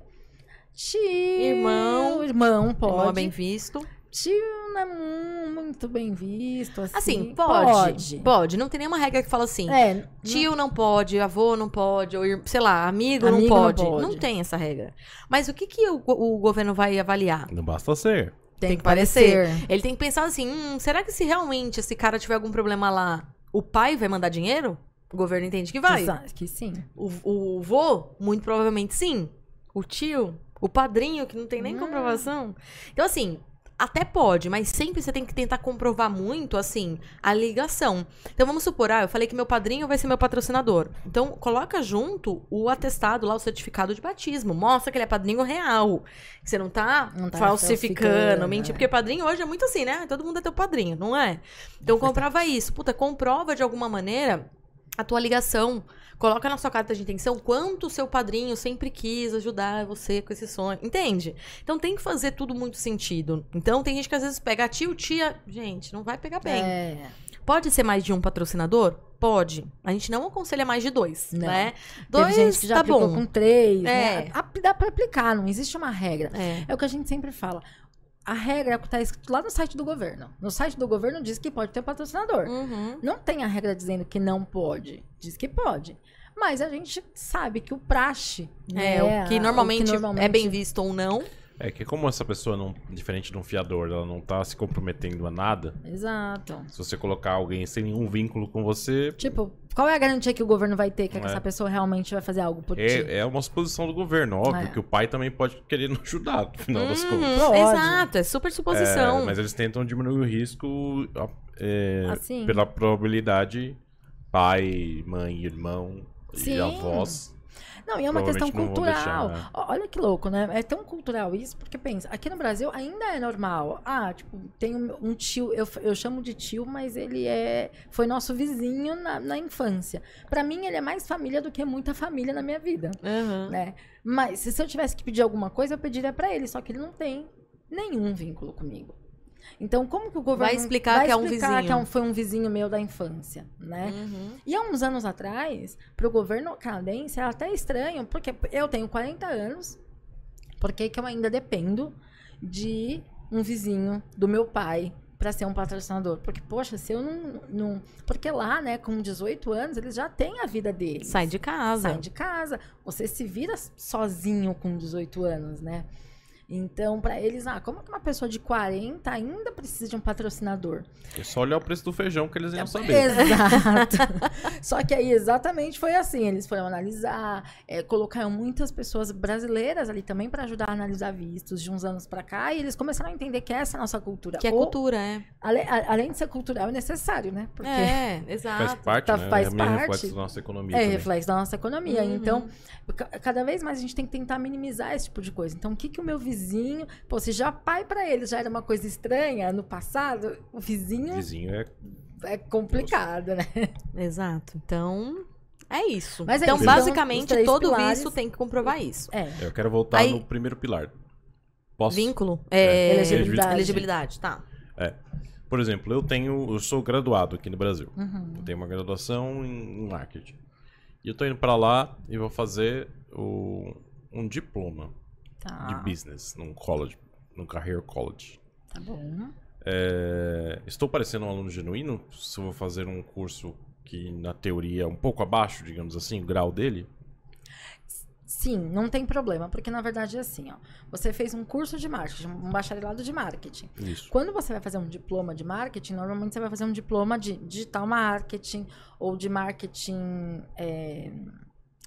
B: Tio,
C: Irmão.
B: irmão pode.
C: Irmão bem visto.
B: Tio não é mu- muito bem visto, assim.
C: Assim, pode, pode. Não tem nenhuma regra que fala assim.
B: É,
C: Tio não pode, avô não pode, ou sei lá, amigo, não,
B: Amigo não
C: pode. não
B: pode.
C: tem essa regra. Mas o que, que o, o governo vai avaliar?
A: Não basta ser.
B: tem,
C: tem
B: que
C: parecer.
B: parecer.
C: Ele tem que pensar assim: hum, será que se realmente esse cara tiver algum problema lá, o pai vai mandar dinheiro? O governo entende que vai.
B: Exa- Que sim.
C: O, o vô, muito provavelmente sim. O tio, o padrinho, que não tem nem
B: Hum.
C: comprovação. Então, assim. Até pode, mas sempre você tem que tentar comprovar muito, assim, a ligação. Então, vamos supor, ah, eu falei que meu padrinho vai ser meu patrocinador. Então, coloca junto o atestado lá, o certificado de batismo. Mostra que ele é padrinho real. Que você não tá,
B: Não tá
C: falsificando, mentir.
B: é.
C: Porque padrinho hoje é muito assim, né? Todo mundo é teu padrinho, não é? Então, comprova isso. Puta, comprova de alguma maneira a tua ligação. Coloca na sua carta de intenção quanto o seu padrinho sempre quis ajudar você com esse sonho. Entende? Então tem que fazer tudo muito sentido. Então tem gente que às vezes pega tio, tia. Gente, não vai pegar bem.
B: É.
C: Pode ser mais de um patrocinador? Pode. A gente não aconselha mais de dois,
B: Não.
C: né?
B: Teve
C: Dois
B: gente que já
C: tá bom.
B: com três,
C: É.
B: né? Dá pra aplicar, não existe uma regra.
C: É.
B: É o que a gente sempre fala. A regra é o que tá escrito lá no site do governo. No site do governo diz que pode ter patrocinador.
C: Uhum.
B: Não tem a regra dizendo que não pode. Diz que pode. Mas a gente sabe que o praxe.
C: É,
B: né,
C: o que
B: a-
C: normalmente, é bem visto ou não.
A: É que como essa pessoa, não, diferente de um fiador, ela não tá se comprometendo a nada,
B: Exato.
A: se você colocar alguém sem nenhum vínculo com você,
B: Tipo, qual é a garantia que o governo vai ter que
A: É.
B: essa pessoa realmente vai fazer algo por ti?
A: é, é uma suposição do governo. Óbvio
B: É.
A: que o pai também pode querer não ajudar, no final das
C: Uhum,
A: contas.
B: Pode.
C: Exato, é super suposição.
A: É, mas eles tentam diminuir o risco é,
B: Assim.
A: pela probabilidade pai, mãe, irmão
B: Sim.
A: e avós.
B: Não, e é uma questão cultural.
A: deixar, né?
B: Olha que louco, né? É tão cultural isso, porque pensa, aqui no Brasil ainda é normal. Ah, tipo, tem um, tio, eu, eu chamo de tio, mas ele é foi nosso vizinho na, na infância. Pra mim, ele é mais família do que muita família na minha vida,
C: Uhum.
B: né? Mas se, se eu tivesse que pedir alguma coisa, eu pediria pra ele, só que ele não tem nenhum vínculo comigo. Então, como que o governo
C: Vai explicar
B: vai
C: que é um
B: que é um- foi um vizinho meu da infância, né?
C: Uhum.
B: E há uns anos atrás, para o governo canadense, era até estranho, porque eu tenho 40 anos, por que eu ainda dependo de um vizinho do meu pai para ser um patrocinador? Porque, poxa, se eu não, não. Porque lá, né, com 18 anos, eles já têm a vida deles.
C: Sai de casa.
B: Saem de casa. Você se vira sozinho com 18 anos, né? Então, para eles, ah, como que uma pessoa de 40 ainda precisa de um patrocinador?
A: É só olhar o preço do feijão que eles iam saber.
B: Exato. Só que aí exatamente foi assim. Eles foram analisar, é, colocaram muitas pessoas brasileiras ali também para ajudar a analisar vistos de uns anos para cá, e eles começaram a entender que essa é a nossa cultura.
C: Que é
B: Ou,
C: cultura, é.
B: ale- a- além de ser cultural, é necessário, né? Porque
C: É,
A: Faz
C: exato.
A: parte,
B: Tá-
A: né?
B: faz
A: é
B: parte.
A: reflexo da nossa economia
B: É
A: também.
B: reflexo da nossa economia.
C: Uhum.
B: Então, ca- cada vez mais a gente tem que tentar minimizar esse tipo de coisa. Então, o que, que o meu vizinho. Pô, se já pai para ele já era uma coisa estranha no passado, o vizinho
A: Vizinho é...
B: é complicado, né?
C: Exato. Então, é isso.
B: Mas é
C: então,
B: isso. Então,
C: basicamente,
B: três
C: todo
B: pilares-
C: visto tem que comprovar isso.
B: É.
A: Eu quero voltar
C: Aí-
A: no primeiro pilar. Posso?
C: Vínculo?
A: É.
C: É,
B: Elegibilidade.
C: Elegibilidade, tá.
A: Por exemplo, eu tenho, eu sou graduado aqui no Brasil.
B: Uhum.
A: Eu tenho uma graduação em marketing. E eu tô indo pra lá e vou fazer o- um diploma
B: Tá.
A: de business num college, num career college.
B: Tá bom.
A: É, estou parecendo um aluno genuíno se eu vou fazer um curso que na teoria é um pouco abaixo, digamos assim, o grau dele?
B: Sim, não tem problema, porque na verdade é assim, ó. Você fez um curso de marketing, um bacharelado de marketing.
A: Isso.
B: Quando você vai fazer um diploma de marketing, normalmente você vai fazer um diploma de digital marketing ou de marketing é,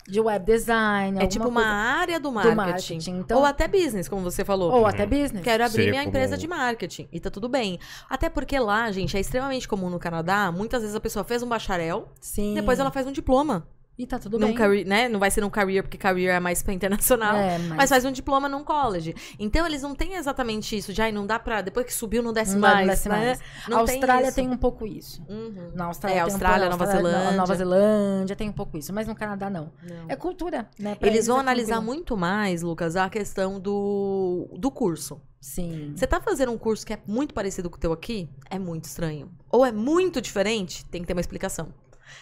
B: de web design.
C: É tipo uma
B: alguma
C: área do
B: coisa
C: marketing.
B: do marketing. Então,
C: Ou até business, como você falou.
B: ou até business.
C: Quero abrir minha
A: como-
C: empresa de marketing. E tá tudo bem. Até porque lá, gente, é extremamente comum no Canadá. Muitas vezes a pessoa fez um bacharel,
B: Sim.
C: depois ela faz um diploma.
B: E tá tudo
C: num
B: bem.
C: career, né? Não vai ser num career, porque career é mais pra internacional.
B: É,
C: Mas... faz um diploma num college. Então, eles não têm exatamente isso ai, não dá pra. Depois que subiu, não desce
B: Não dá, não
C: mais.
B: desce
C: né?
B: mais.
C: Não
B: a Austrália
C: isso.
B: tem, um pouco isso.
C: Uhum.
B: Na Austrália,
C: É,
B: tem
C: Austrália,
B: um pouco,
C: Nova Zelândia.
B: Nova Zelândia tem um pouco isso, mas no Canadá não.
C: Não.
B: É cultura, né? Pra
C: Eles vão
B: é
C: analisar
B: tranquilo.
C: muito mais, Lucas, a questão do, do curso.
B: Sim.
C: Você tá fazendo um curso que é muito parecido com o teu aqui? É muito estranho. Ou é muito diferente? Tem que ter uma explicação.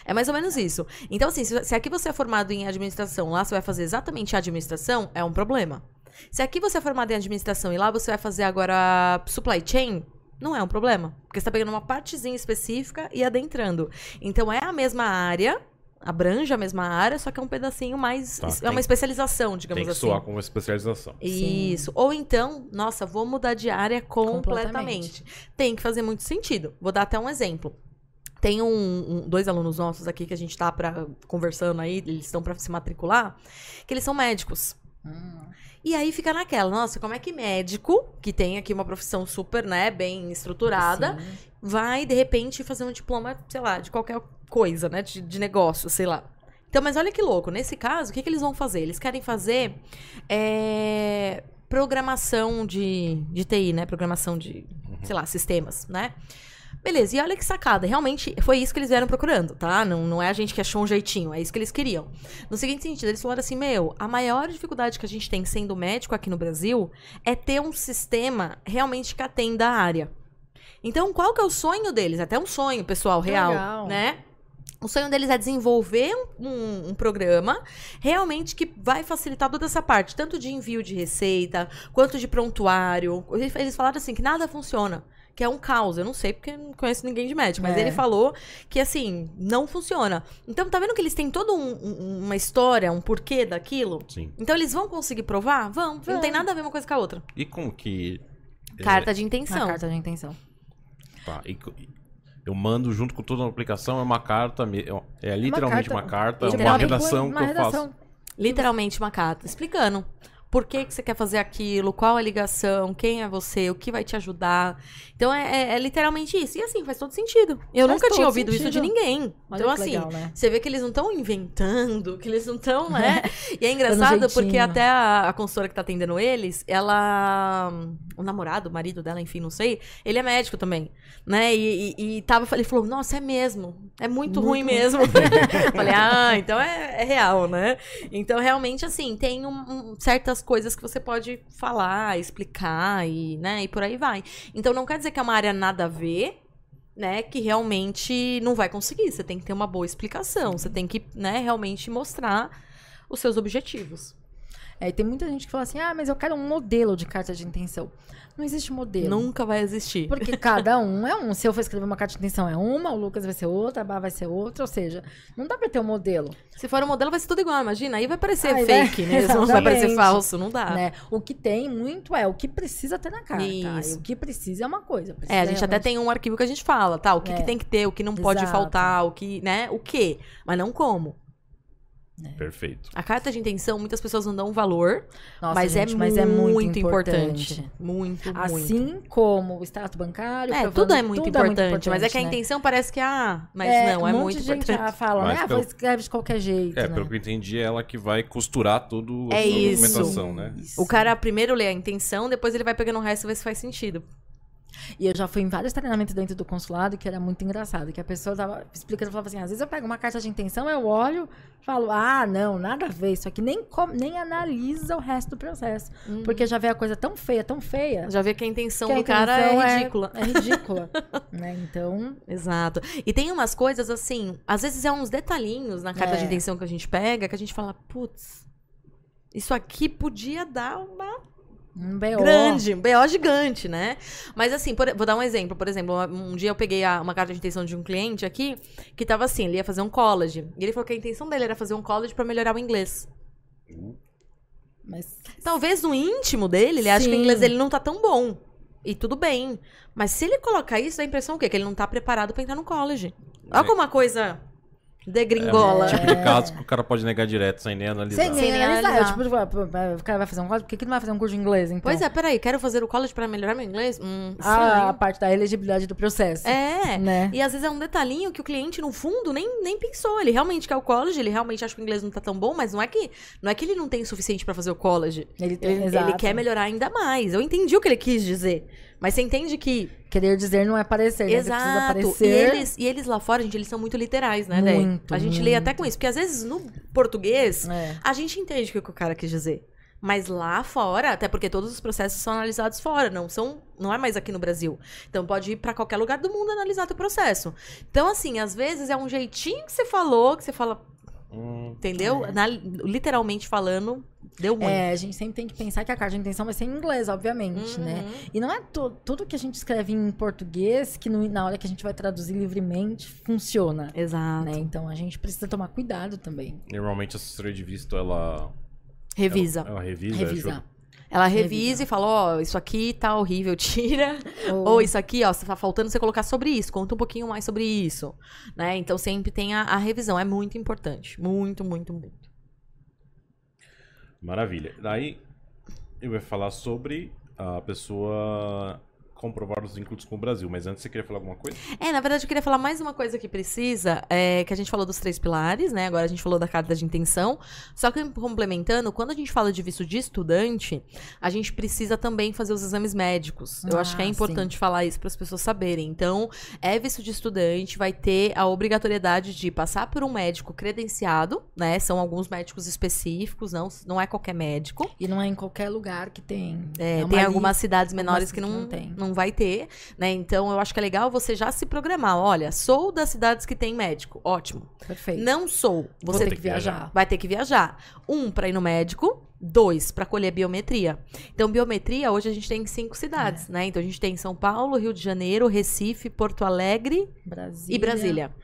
C: É mais ou menos isso. Então, assim, se se aqui você é formado em administração, lá você vai fazer exatamente a administração, é um problema. Se aqui você é formado em administração e lá você vai fazer agora supply chain, não é um problema. Porque você tá pegando uma partezinha específica e adentrando. Então, é a mesma área, abrange a mesma área, só que é um pedacinho mais.
A: Tá,
C: é
A: tem-
C: uma especialização, digamos
A: Tem que
C: assim.
A: soar com uma especialização.
C: Isso. Ou então, nossa, vou mudar de área completamente.
B: Completamente.
C: Tem que fazer muito sentido. Vou dar até um exemplo. Tem um, um- dois alunos nossos aqui que a gente tá pra, conversando aí, eles estão para se matricular, que eles são médicos.
B: Hum.
C: E aí fica naquela, nossa, como é que médico, que tem aqui uma profissão super, né, bem estruturada,
B: Sim.
C: vai, de repente, fazer um diploma, sei lá, de qualquer coisa, né? De, de negócio, sei lá. Então, mas olha que louco. Nesse caso, o que, que eles vão fazer? Eles querem fazer é, programação de, de TI, né? Programação de, sei lá, sistemas, né? Beleza, e olha que sacada. Realmente foi isso que eles vieram procurando, tá? Não, não é a gente que achou um jeitinho, é isso que eles queriam. No seguinte sentido, eles falaram assim: meu, a maior dificuldade que a gente tem sendo médico aqui no Brasil é ter um sistema realmente que atenda a área. Então, qual que é o sonho deles? Até um sonho, pessoal, real,
B: legal.
C: né? O sonho deles é desenvolver um, um- um programa realmente que vai facilitar toda essa parte, tanto de envio de receita, quanto de prontuário. Eles falaram assim que nada funciona, que é um caos. Eu não sei porque eu não conheço ninguém de médico, mas
B: É.
C: ele falou que assim, não funciona. Então, tá vendo que eles têm toda um- um- uma história, um porquê daquilo?
A: Sim.
C: Então, eles vão conseguir provar? Vão. Não tem nada a ver uma coisa com a outra.
A: E como que. é,
C: Carta de intenção.
B: carta de intenção.
A: Tá, e eu mando junto com toda a aplicação, é uma carta, me- é literalmente uma carta, é uma
C: Literalmente
A: redação
B: uma
A: que eu
B: redação.
A: faço.
C: Literalmente uma carta, explicando por que, que você quer fazer aquilo, qual a ligação, quem é você, o que vai te ajudar. Então é, é- é literalmente isso. E assim, faz todo sentido. Eu
B: Faz
C: nunca tinha ouvido isso de
B: sentido.
C: ninguém.
B: Olha
C: então, assim,
B: legal, né?
C: você vê que eles não estão inventando, que eles não estão, né? e é engraçado porque até a, a consultora que tá atendendo eles, ela. O namorado, o marido dela, enfim, não sei, ele é médico também. Né? E, e, e tava, ele falou, nossa, é mesmo. É muito,
B: Muito
C: ruim
B: ruim.
C: mesmo. Falei, ah, então é, é real, né? Então, realmente, assim, tem um- um- certas coisas que você pode falar, explicar e, né, e por aí vai. Então, não quer dizer que é uma área nada a ver, né, que realmente não vai conseguir. Você tem que ter uma boa explicação, você tem que, né, realmente mostrar os seus objetivos.
B: É, e tem muita gente que fala assim, ah, mas eu quero um modelo de carta de intenção. Não existe modelo.
C: Nunca vai existir.
B: Porque cada um é um. Se eu for escrever uma carta de intenção é uma, o Lucas vai ser outra, a Bá vai ser outra. Ou seja, não dá pra ter um modelo.
C: Se for um modelo, vai ser tudo igual, imagina. Aí vai parecer
B: Aí vai-
C: fake mesmo, vai parecer
B: Exatamente.
C: falso, não dá.
B: né? O que tem muito é o que precisa ter na carta.
C: Isso.
B: O que precisa é uma coisa.
C: É, a gente até
B: realmente-
C: tem um arquivo que a gente fala, tá? O que,
B: É.
C: que tem que ter, o que não pode
B: Exato.
C: faltar, o que, né? O que, mas não como.
A: Perfeito.
C: A carta de intenção, muitas pessoas não dão valor,
B: Nossa,
C: mas,
B: gente,
C: é,
B: mas é muito importante.
C: importante. Muito, muito.
B: Assim como o extrato bancário.
C: É,
B: provando-
C: tudo é muito
B: tudo
C: importante, mas é que a
B: né?
C: intenção parece que, ah, mas
B: É,
C: não, é
B: um monte
C: muito
B: de gente
C: importante.
B: já fala,
A: Mas
B: né? Ah,
A: pelo-
B: vou escrever de qualquer jeito.
A: É,
B: né?
A: pelo que eu entendi, é ela que vai costurar tudo a
C: É
A: sua
C: isso.
A: documentação, né?
C: O cara primeiro lê a intenção, depois ele vai pegando o resto e vê se faz sentido.
B: E eu já fui em vários treinamentos dentro do consulado que era muito engraçado. Que a pessoa tava explicando, falava assim: às vezes eu pego uma carta de intenção, eu olho, falo, ah, não, nada a ver. Isso aqui nem, nem analisa o resto do processo. Porque já vê a coisa tão feia, tão feia.
C: Já vê que a intenção
B: que a
C: do cara
B: intenção
C: é ridícula.
B: É, ridícula. né? Então,
C: Exato. E tem umas coisas assim, às vezes é uns detalhinhos na carta
B: É.
C: de intenção que a gente pega, que a gente fala, putz, isso aqui podia dar uma
B: um BO.
C: grande, um BO gigante, né? Mas assim, por- vou dar um exemplo. Por exemplo, um dia eu peguei a- uma carta de intenção de um cliente aqui, que tava assim, ele ia fazer um college. E ele falou que a intenção dele era fazer um college pra melhorar o inglês.
B: Mas
C: Talvez no íntimo dele, ele acha que o
B: Sim.
C: inglês dele não tá tão bom. E tudo bem. Mas se ele colocar isso, dá a impressão o quê? Que ele não tá preparado pra entrar no college. Olha
A: É.
C: como uma coisa degringola.
A: É o tipo de caso que o cara pode negar direto sem nem analisar.
B: sem
C: Sem
B: nem analisar.
C: analisar.
B: Tipo, o cara vai fazer um curso, por que, que não vai fazer um curso de inglês, então?
C: Pois é, peraí, quero fazer o college pra melhorar meu inglês? Hum,
B: A, a parte da elegibilidade do processo.
C: É.
B: Né?
C: E às vezes é um detalhinho que o cliente, no fundo, nem, nem pensou. Ele realmente quer o college, ele realmente acha que o inglês não tá tão bom, mas não é que, não é que ele não tem o suficiente pra fazer o college.
B: Ele, tem,
C: Ele, ele quer melhorar ainda mais. Eu entendi o que ele quis dizer. Mas você entende que
B: Querer dizer não é parecer, né? Você precisa
C: Exato. E
B: aparecer.
C: eles, e eles lá fora, gente, eles são muito literais, né?
B: Muito,
C: A gente lê até com isso. Porque às vezes no português,
B: É.
C: a gente entende o que o cara quis dizer. Mas lá fora, até porque todos os processos são analisados fora, não são, não é mais aqui no Brasil. Então pode ir pra qualquer lugar do mundo analisar teu processo. Então assim, às vezes é um jeitinho que você falou, que você fala,
A: Hum,
C: entendeu? Na- literalmente falando, deu ruim.
B: É, a gente sempre tem que pensar que a carta de intenção vai ser em inglês, obviamente,
C: Uhum.
B: né? E não é tu- tudo que a gente escreve em português que no- na hora que a gente vai traduzir livremente funciona.
C: Exato.
B: Né? Então a gente precisa tomar cuidado também.
A: Normalmente a assessoria de visto, ela...
C: Revisa.
A: Ela, ela revisa,
B: Revisar.
C: Ela revisa e fala, ó, isso aqui tá horrível, tira.
B: Ou-
C: Ou isso aqui, ó, tá faltando você colocar sobre isso. Conta um pouquinho mais sobre isso. Né? Então sempre tem a, a revisão. É muito importante. Muito, muito, muito.
A: Maravilha. Daí eu ia falar sobre a pessoa comprovar os vínculos com o Brasil. Mas antes você queria falar alguma coisa?
C: É, na verdade, eu queria falar mais uma coisa que precisa, é, que a gente falou dos três pilares, né? Agora a gente falou da carta de intenção. Só que complementando, quando a gente fala de visto de estudante, a gente precisa também fazer os exames médicos. Eu acho que é
B: Ah,
C: importante falar isso para as pessoas saberem. Então, é visto de estudante, vai ter a obrigatoriedade de passar por um médico credenciado, né? São alguns médicos específicos, não, não é qualquer médico.
B: E não é em qualquer lugar que tem.
C: É,
B: É
C: tem algumas cidades menores
B: algumas
C: que não,
B: que não tem.
C: não vai ter, né? Então eu acho que é legal você já se programar. Olha, sou das cidades que tem médico. Ótimo.
B: Perfeito.
C: Não sou.
B: Vou
C: Você
B: ter
A: tem
B: que
A: que viajar.
B: viajar.
C: vai ter que viajar. Um, pra ir no médico. Dois, pra colher biometria. Então, biometria, hoje a gente tem em cinco cidades,
B: É.
C: né? Então, a gente tem São Paulo, Rio de Janeiro, Recife, Porto Alegre
B: Brasília.
C: e Brasília.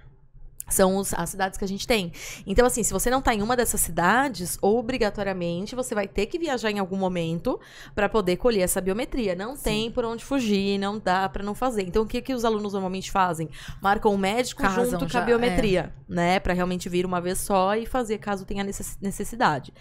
C: São os- as cidades que a gente tem. Então, assim, se você não tá em uma dessas cidades, obrigatoriamente você vai ter que viajar em algum momento para poder colher essa biometria. Não tem por onde fugir, não dá para não fazer. Então, o que, que os alunos normalmente fazem? Marcam o médico
B: Casam
C: junto com a
B: já, é.
C: biometria, né? Para realmente vir uma vez só e fazer caso tenha necess- necessidade.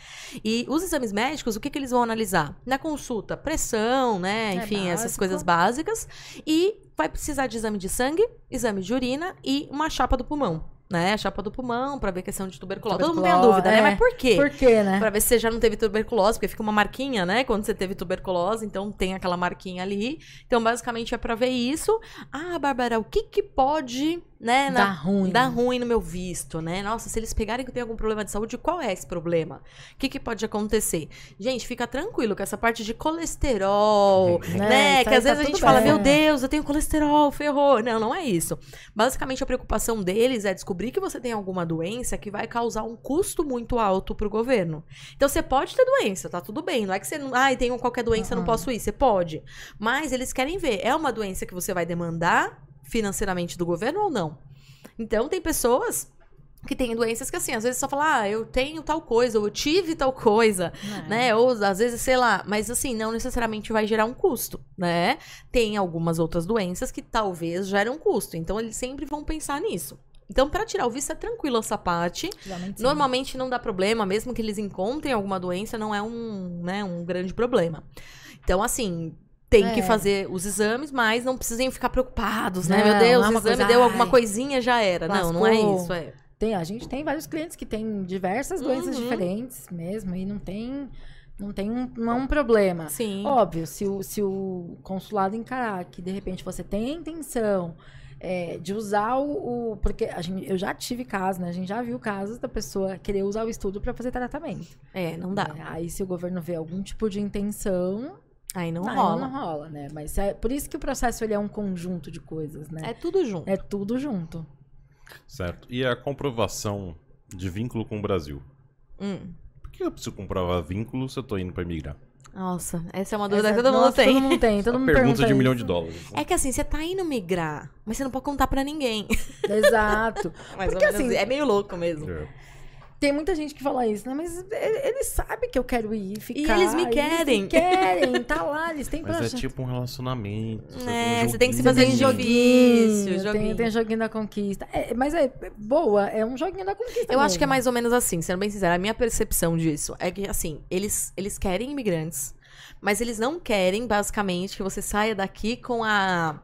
C: E os exames médicos, o que, que eles vão analisar? Na consulta, pressão, né?
B: É
C: Enfim, essas
B: básico.
C: coisas básicas. E vai precisar de exame de sangue, exame de urina e uma chapa do pulmão. Né? A chapa do pulmão, pra ver questão de tuberculose. Todo mundo tem a
B: Tuberculose,
C: dúvida, né?
B: é.
C: Mas por quê?
B: Por quê, né?
C: Pra ver se você já não teve tuberculose, porque fica uma marquinha, né? Quando você teve tuberculose, então tem aquela marquinha ali. Então, basicamente, é pra ver isso. Ah, Bárbara, o que que pode, né?
B: Dá ruim.
C: Dar ruim no meu visto, né? Nossa, se eles pegarem que eu tenho algum problema de saúde, qual é esse problema? O que que pode acontecer? Gente, fica tranquilo que essa parte de colesterol,
B: Né,
C: né?
B: isso
C: Que às
B: tá
C: vezes a gente
B: tudo
C: fala,
B: bem.
C: meu Deus, eu tenho colesterol, ferrou. Não, não é isso. Basicamente, a preocupação deles é descobrir que você tem alguma doença que vai causar um custo muito alto pro governo. Então você pode ter doença, tá tudo bem. Não é que você não. Ai, tenho qualquer doença, não
B: Uhum.
C: posso ir. Você pode. Mas eles querem ver, é uma doença que você vai demandar financeiramente do governo ou não? Então tem pessoas que têm doenças que assim, às vezes só falam, ah, eu tenho tal coisa, ou eu tive tal coisa
B: É.
C: né? Ou às vezes, sei lá, mas assim, não necessariamente vai gerar um custo, né? Tem algumas outras doenças que talvez geram um custo. Então eles sempre vão pensar nisso. Então, para tirar o visto é tranquilo essa parte.
B: Geralmente sim.
C: Normalmente não dá problema, mesmo que eles encontrem alguma doença, não é um, né, um grande problema. Então, assim, tem que
B: É.
C: fazer os exames, mas não precisem ficar preocupados, né?
B: Não,
C: Meu Deus,
B: é
C: o
B: uma
C: exame
B: coisa,
C: deu alguma
B: ai,
C: coisinha, já era. Não, não é isso, é.
B: Tem, a gente tem vários clientes que têm diversas doenças
C: Uhum.
B: diferentes mesmo e não tem, não tem um, não é um problema.
C: Sim.
B: Óbvio, se o, se o consulado encarar que de repente você tem a intenção é, de usar o, o- Porque a gente, eu já tive casos, né? A gente já viu casos da pessoa querer usar o estudo para fazer tratamento.
C: É, não dá.
B: né? Aí, se o governo vê algum tipo de intenção,
C: Aí não
B: aí
C: rola.
B: não rola, né? Mas é por isso que o processo ele é um conjunto de coisas, né?
C: É tudo junto.
B: É, tudo junto.
A: Certo. E a comprovação de vínculo com o Brasil?
C: Hum.
A: Por que eu preciso comprovar vínculo se eu tô indo pra imigrar?
C: Nossa, essa é uma dúvida
B: Essa-
C: que todo mundo tem.
B: Todo mundo tem, todo mundo
A: pergunta
B: pergunta
A: de um milhão de dólares.
C: É que assim, você tá indo migrar, mas você não pode contar pra ninguém.
B: Exato.
C: Menos,
B: assim,
C: é meio louco mesmo.
A: É.
B: Tem muita gente que fala isso, né? Mas ele, ele sabe que eu quero ir, ficar.
C: eles me querem.
B: Eles me querem, tá lá, eles têm
A: Mas é tipo um relacionamento.
C: É,
A: um
C: você tem que se
A: joguinho.
C: fazer de
B: joguinho,
C: difícil,
B: tem,
C: joguinho.
B: tem joguinho da conquista. É, mas é boa, é um joguinho da conquista.
C: Eu acho que é
B: mesmo.
C: mais ou menos assim, sendo bem sincera, a minha percepção disso é que, assim, eles, eles querem imigrantes, mas eles não querem, basicamente, que você saia daqui com a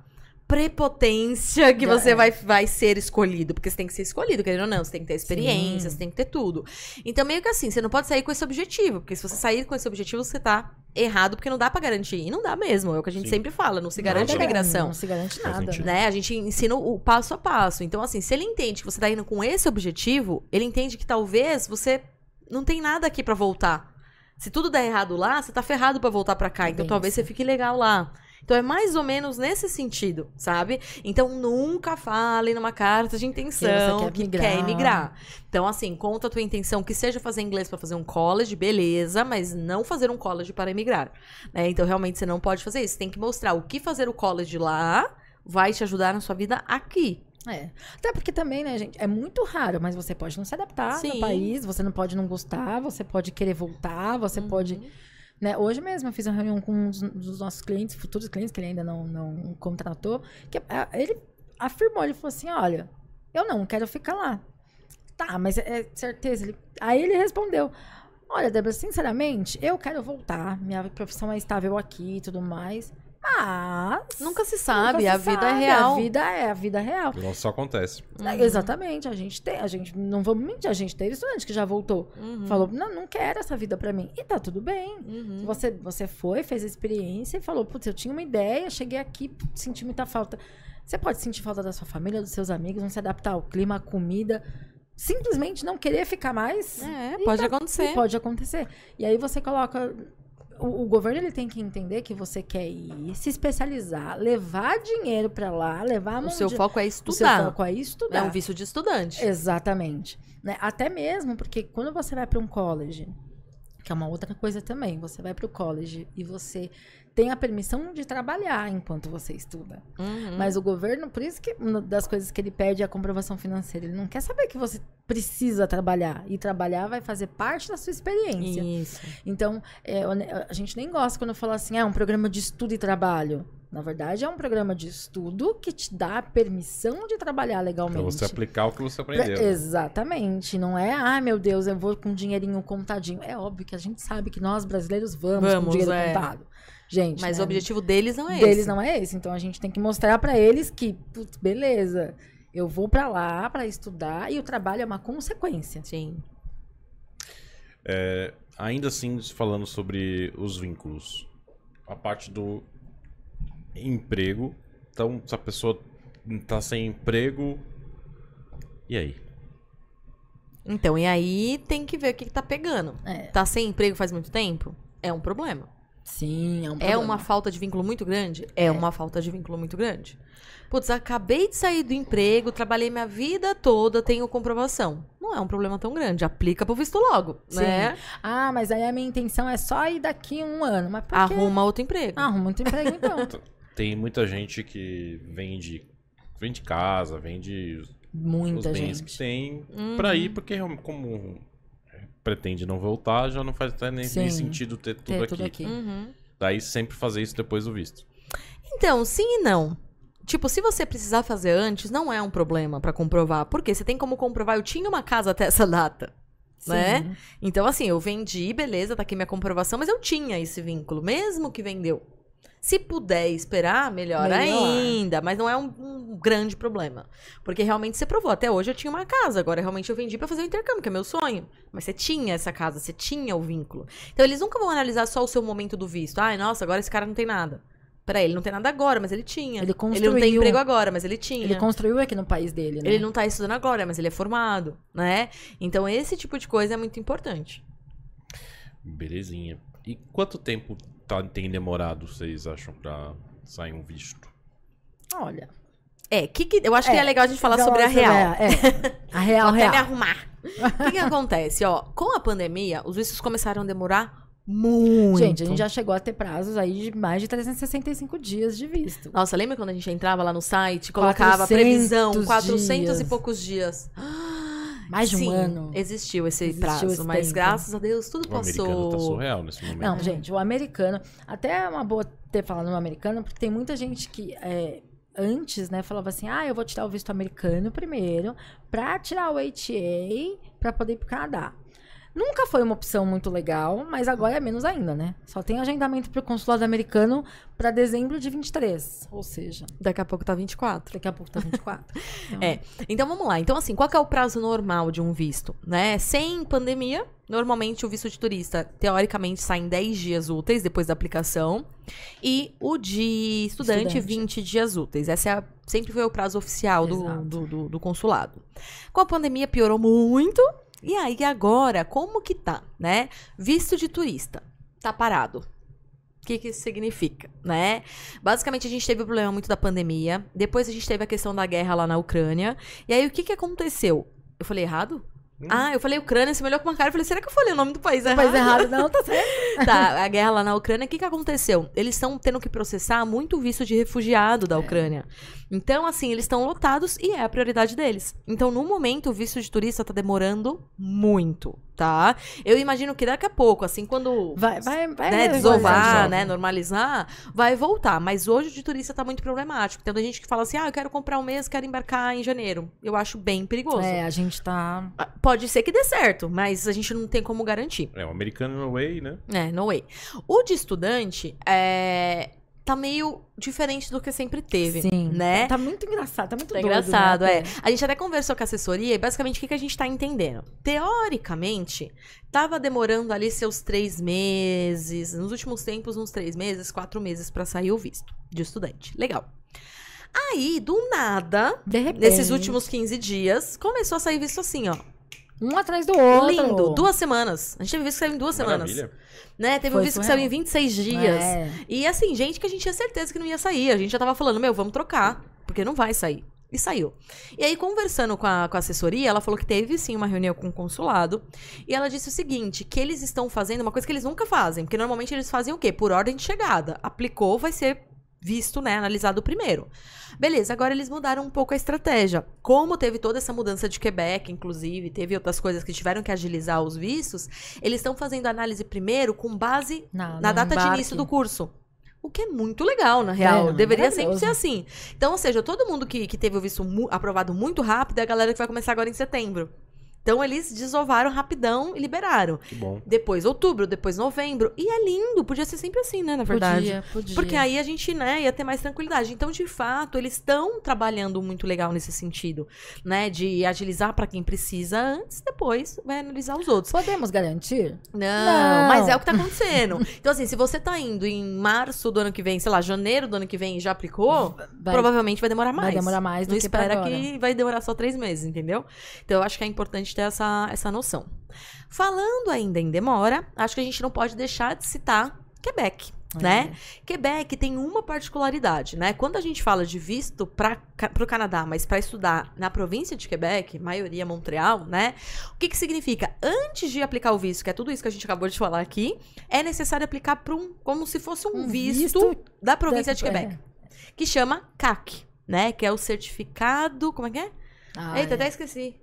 C: prepotência que
B: Já
C: você
B: é.
C: vai, vai ser escolhido. Porque você tem que ser escolhido, querendo ou não. Você tem que ter experiência,
B: Sim.
C: você tem que ter tudo. Então, meio que assim, você não pode sair com esse objetivo. Porque se você sair com esse objetivo, você tá errado, porque não dá pra garantir. E não dá mesmo. É o que a gente
A: Sim.
C: sempre fala, não se
B: Nada
C: garante a
B: garante,
C: imigração.
B: Não se garante nada.
C: Né? A gente ensina o passo a passo. Então, assim, se ele entende que você tá indo com esse objetivo, ele entende que talvez você não tem nada aqui pra voltar. Se tudo der errado lá, você tá ferrado pra voltar pra cá. Então,
B: Bem
C: talvez
B: isso.
C: você fique legal lá. Então, é mais ou menos nesse sentido, sabe? Então, nunca fale numa carta de intenção
B: quer
C: que
B: migrar.
C: quer emigrar. Então, assim, conta a tua intenção que seja fazer inglês pra fazer um college, beleza, mas não fazer um college para emigrar. né? Então, realmente, você não pode fazer isso. Você tem que mostrar o que fazer o college lá vai te ajudar na sua vida aqui.
B: É. Até porque também, né, gente, é muito raro, mas você pode não se adaptar
C: Sim.
B: no país, você não pode não gostar, você pode querer voltar, você
C: Uhum.
B: pode. Né? Hoje mesmo eu fiz uma reunião com um dos, nossos clientes, futuros clientes, que ele ainda não, não contratou, que ah, ele afirmou, ele falou assim, olha, eu não quero ficar lá. Tá, mas é, é certeza. Ele... Aí ele respondeu, olha, Débora, sinceramente, eu quero voltar, minha profissão é estável aqui e tudo mais, mas...
C: Nunca se sabe,
B: nunca
C: a
B: se
C: vida
B: sabe,
C: é real.
B: A vida é a vida real.
A: Não só acontece.
B: É, Exatamente, a gente tem, a gente não vamos mentir, a gente teve estudante que já voltou,
C: Uhum.
B: falou, não, não quero essa vida pra mim. E tá tudo bem.
C: Uhum.
B: Você, você foi, fez a experiência e falou, putz, eu tinha uma ideia, cheguei aqui, senti muita falta. Você pode sentir falta da sua família, dos seus amigos, não se adaptar ao clima, à comida, simplesmente não querer ficar mais.
C: É, pode
B: tá-
C: acontecer.
B: pode acontecer. E aí você coloca. O, o governo ele tem que entender que você quer ir, se especializar, levar dinheiro pra lá, levar a
C: O
B: mão
C: seu
B: de-
C: foco é
B: o seu
C: estudar.
B: foco é estudar.
C: É um visto de estudante.
B: Exatamente. Né? Até mesmo porque quando você vai para um college, que é uma outra coisa também, você vai para o college e você tem a permissão de trabalhar enquanto você estuda.
C: Uhum.
B: Mas o governo, por isso que uma das coisas que ele pede é a comprovação financeira. Ele não quer saber que você precisa trabalhar. E trabalhar vai fazer parte da sua experiência.
C: Isso.
B: Então, é, a gente nem gosta quando fala assim, ah, é um programa de estudo e trabalho. Na verdade, é um programa de estudo que te dá a permissão de trabalhar legalmente.
A: Pra você aplicar o que você
B: Pra-
A: aprendeu.
B: Exatamente. Não é, ah, meu Deus, eu vou com dinheirinho contadinho. É óbvio que a gente sabe que nós brasileiros vamos, com
C: Vamos,
B: dinheiro
C: é.
B: contado. Gente,
C: Mas
B: né,
C: o objetivo deles não é
B: deles
C: esse.
B: não é esse. Então a gente tem que mostrar pra eles que, putz, beleza, eu vou pra lá pra estudar e o trabalho é uma consequência.
C: Sim.
A: Ainda assim, falando sobre os vínculos. A parte do emprego. Então, se a pessoa tá sem emprego. E aí?
C: Então, e aí tem que ver o que, que tá pegando.
B: É.
C: Tá sem emprego faz muito tempo? É um problema.
B: Sim, é um
C: É
B: problema.
C: uma falta de vínculo muito grande? É, uma falta de vínculo muito grande. Putz, acabei de sair do emprego, trabalhei minha vida toda, tenho comprovação. Não é um problema tão grande. Aplica pro visto logo,
B: Sim.
C: né?
B: Ah, mas aí a minha intenção é só ir daqui um ano. Mas por quê?
C: Arruma outro emprego.
B: Arruma outro emprego, então.
A: Tem muita gente que vende, vende casa, vende os
B: Muita
A: bens
B: gente.
A: que tem
C: Uhum.
A: pra ir, porque como pretende não voltar, já não faz até nem, nem sentido ter tudo
B: Ter
A: aqui.
B: tudo aqui.
C: Uhum.
A: Daí sempre fazer isso depois do visto.
C: Então, sim e não. Tipo, se você precisar fazer antes, não é um problema pra comprovar. Porque você tem como comprovar, eu tinha uma casa até essa data. Né?
B: Sim.
C: Então, assim, eu vendi, beleza, tá aqui minha comprovação, mas eu tinha esse vínculo, mesmo que vendeu. Se puder esperar, melhor,
B: Melhor.
C: ainda, mas não é um, um grande problema. Porque realmente você provou. Até hoje eu tinha uma casa, agora realmente eu vendi pra fazer o intercâmbio, que é meu sonho. Mas você tinha essa casa, você tinha o vínculo. Então eles nunca vão analisar só o seu momento do visto. Ai, nossa, agora esse cara não tem nada. Peraí, ele não tem nada agora, mas ele tinha.
B: Ele
C: Ele não tem
B: construiu.
C: emprego agora, mas ele tinha.
B: Ele construiu aqui no país dele, né?
C: Ele não tá estudando agora, mas ele é formado, né? Então esse tipo de coisa é muito importante.
A: Belezinha. E quanto tempo tá- tem demorado, vocês acham, pra sair um visto?
B: Olha.
C: É, que que, eu acho que
B: É,
C: é legal a gente falar sobre a real.
B: É, é. A real,
C: Vou até me
B: real.
C: arrumar. O que, que acontece? Ó, com a pandemia, os vistos começaram a demorar muito.
B: Gente, a gente já chegou a ter prazos aí de mais de 365 dias de visto.
C: Nossa, lembra quando a gente entrava lá no site, colocava
B: 400
C: previsão, 400
B: dias.
C: e poucos dias?
B: Mais de um
C: Sim,
B: ano.
C: Existiu esse
B: Existiu
C: prazo,
B: esse
C: mas
B: tempo.
C: graças a Deus tudo
A: O americano
C: passou.
A: tá surreal nesse momento.
B: Não, gente, o americano. Até é uma boa ter falado no americano, porque tem muita gente que é, antes, né, falava assim: ah, eu vou tirar o visto americano primeiro, pra tirar o HA, pra poder ir pro Canadá. Nunca foi uma opção muito legal, mas agora é menos ainda, né? Só tem agendamento pro consulado americano pra dezembro de 23. Ou seja,
C: Daqui a pouco tá 24.
B: daqui a pouco tá 24. Então,
C: É. Então vamos lá. Então, assim, qual é o prazo normal de um visto? Né? Sem pandemia, normalmente o visto de turista, teoricamente, sai em 10 dias úteis depois da aplicação. E o de estudante,
B: Estudante.
C: 20 dias úteis. Essa é a- sempre foi o prazo oficial do, do, do- do consulado. Com a pandemia piorou muito. E aí, agora, como que tá, né? Visto de turista. Tá parado. O que, que isso significa, né? Basicamente, a gente teve o problema muito da pandemia. Depois, a gente teve a questão da guerra lá na Ucrânia. E aí, o que, que aconteceu? Eu falei errado?
A: Hum.
C: Ah, eu falei Ucrânia, você me olhou com uma cara e falei, será que eu falei o nome do país errado?
B: País errado, não, tá certo.
C: Tá, a guerra lá na Ucrânia, o que, que aconteceu? Eles estão tendo que processar muito visto de refugiado da Ucrânia. Então, assim, eles estão lotados e é a prioridade deles. Então, no momento, o visto de turista tá demorando muito, tá? Eu imagino que daqui a pouco, assim, quando
B: Vai, vai, vai.
C: né, desovar, né, normalizar, vai voltar. Mas hoje o de turista tá muito problemático. Tem gente que fala assim, ah, eu quero comprar um mês, quero embarcar em janeiro. Eu acho bem perigoso.
B: É, a gente tá.
C: Ah, Pode ser que dê certo, mas a gente não tem como garantir.
A: É, o americano no way, né?
C: É, no way. O de estudante é, tá meio diferente do que sempre teve.
B: Sim.
C: Né?
B: Tá muito engraçado, tá muito
C: Tá
B: doido,
C: engraçado,
B: né?
C: é. A gente até conversou com a assessoria e basicamente o que, que a gente tá entendendo? Teoricamente, tava demorando ali seus três meses, nos últimos tempos, uns três meses, quatro meses pra sair o visto de estudante. Legal. Aí, do nada, nesses últimos 15 dias, começou a sair visto assim, ó.
B: Um atrás do outro.
C: Lindo. Duas semanas. A gente teve visto que saiu em duas semanas.
A: Maravilha.
C: Né? Teve um
B: Foi
C: visto que saiu em 26 dias.
B: É.
C: E assim, gente que a gente tinha certeza que não ia sair. A gente já tava falando, meu, vamos trocar, porque não vai sair. E saiu. E aí, conversando com a, com a assessoria, ela falou que teve sim uma reunião com o consulado. E ela disse o seguinte: que eles estão fazendo uma coisa que eles nunca fazem. Porque normalmente eles fazem o quê? Por ordem de chegada. Aplicou, vai ser visto, né? Analisado primeiro. Beleza, agora eles mudaram um pouco a estratégia. Como teve toda essa mudança de Quebec, inclusive, teve outras coisas que tiveram que agilizar os vistos, eles estão fazendo análise primeiro com base
B: Na,
C: na data de
B: embarque.
C: início do curso. O que é muito legal, na real.
B: não,
C: Deveria sempre
B: maravilhoso.
C: ser assim. Então, ou seja, todo mundo que, que teve o visto mu- aprovado muito rápido é a galera que vai começar agora em setembro. Então, eles desovaram rapidão e liberaram.
A: Que bom.
C: Depois outubro, depois novembro. E é lindo, podia ser sempre assim, né, na verdade.
B: Podia, podia.
C: Porque aí a gente, né, ia ter mais tranquilidade. Então, de fato, eles estão trabalhando muito legal nesse sentido, né? De agilizar pra quem precisa antes, depois vai analisar os outros.
B: Podemos garantir?
C: Não,
B: Não.
C: mas é o que tá acontecendo. então, assim, se você tá indo em março do ano que vem, sei lá, janeiro do ano que vem e já aplicou,
B: Vai,
C: provavelmente vai demorar mais.
B: vai demorar mais do
C: Não
B: que
C: espera
B: agora.
C: que vai demorar só três meses, entendeu? Então, eu acho que é importante ter essa, essa noção. Falando ainda em demora, acho que a gente não pode deixar de citar Quebec,
B: É.
C: né? Quebec tem uma particularidade, né? Quando a gente fala de visto para o Canadá, mas para estudar na província de Quebec, maioria Montreal, né? O que que significa? Antes de aplicar o visto, que é tudo isso que a gente acabou de falar aqui, é necessário aplicar para um como se fosse um,
B: Um
C: visto,
B: visto
C: da província de
B: É.
C: Quebec, que chama CAC, né? Que é o certificado, como é que é?
B: Ah,
C: Eita,
B: é.
C: até esqueci.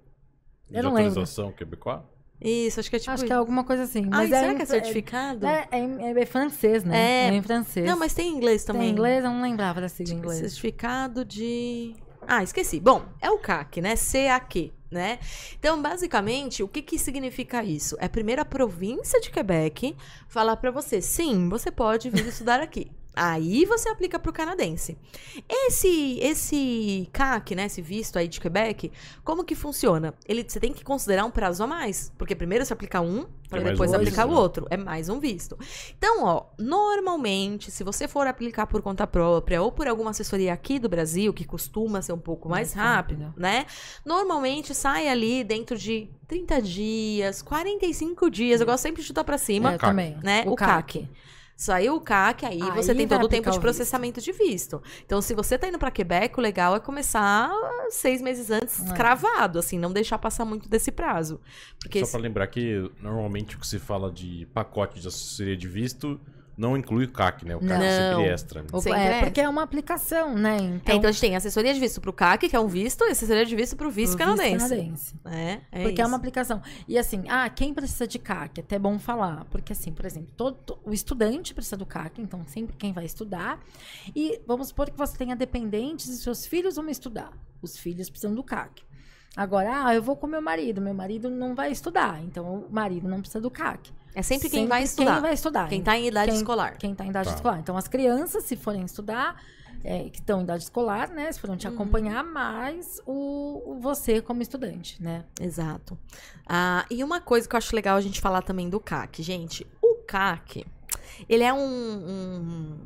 B: Eu
A: de
B: não lembro.
A: autorização quebecois?
C: Isso, acho que é tipo
B: Acho que é alguma coisa assim.
C: Ai,
B: Mas é,
C: será
B: em-
C: que é certificado?
B: É, é, em- é francês, né?
C: É.
B: É em francês.
C: Não, mas tem em inglês também.
B: Tem inglês, eu não lembrava da sigla em inglês.
C: Certificado de. Ah, esqueci. Bom, é o CAC, né? CAQ, né? Então, basicamente, o que que significa isso? É a primeira província de Quebec falar pra você, sim, você pode vir estudar aqui. Aí você aplica pro canadense. Esse esse CAC, né, esse visto aí de Quebec, como que funciona? Ele você tem que considerar um prazo a mais, porque primeiro você aplica um, para
A: mais
C: depois
A: um
C: aplicar
A: visto,
C: o
A: né?
C: outro, é mais um visto. Então, ó, normalmente, se você for aplicar por conta própria ou por alguma assessoria aqui do Brasil, que costuma ser um pouco mais,
B: Mais
C: rápido,
B: rápido.
C: né? Normalmente sai ali dentro de 30 dias, 45 dias. Eu gosto sempre de chutar pra cima,
B: É, eu
A: CAC.
B: também.
C: né? O, CAC. Saiu o CAC, aí,
B: Aí
C: você tem todo o tempo de processamento de visto. Então, se você tá indo pra Quebec, o legal é começar seis meses antes,
B: É.
C: cravado, assim, não deixar passar muito desse prazo. Porque
A: Só pra lembrar que normalmente o que se fala de pacote de assessoria de visto não inclui o CAC, né? O CAC
B: Não.
A: sempre é extra. Né?
B: O-
C: Sempre
B: é,
C: é.
B: porque é uma aplicação, né?
C: É,
B: Então,
C: então a gente tem assessoria de visto pro CAC, que é um visto, e assessoria de visto pro visto
B: o
C: canadense.
B: canadense.
C: É, é
B: porque é
C: isso.
B: uma aplicação. E assim, ah, quem precisa de CAC? É até bom falar. Porque, assim, por exemplo, todo, to- o estudante precisa do CAC, então sempre quem vai estudar. E vamos supor que você tenha dependentes e seus filhos vão estudar. Os filhos precisam do CAC. Agora, ah, eu vou com meu marido. Meu marido não vai estudar. Então, o marido não precisa do CAC.
C: É sempre quem vai
B: Quem
C: estudar.
B: vai estudar.
C: Quem tá em idade
B: Quem-
C: escolar.
B: Quem está em idade
A: Tá.
B: escolar. Então, as crianças, se forem estudar, é, que estão em idade escolar, né? Se forem te
C: Uhum.
B: acompanhar, mais o, o você como estudante, né?
C: Exato. Ah, e uma coisa que eu acho legal a gente falar também do CAC, gente. O CAC, ele é um, um-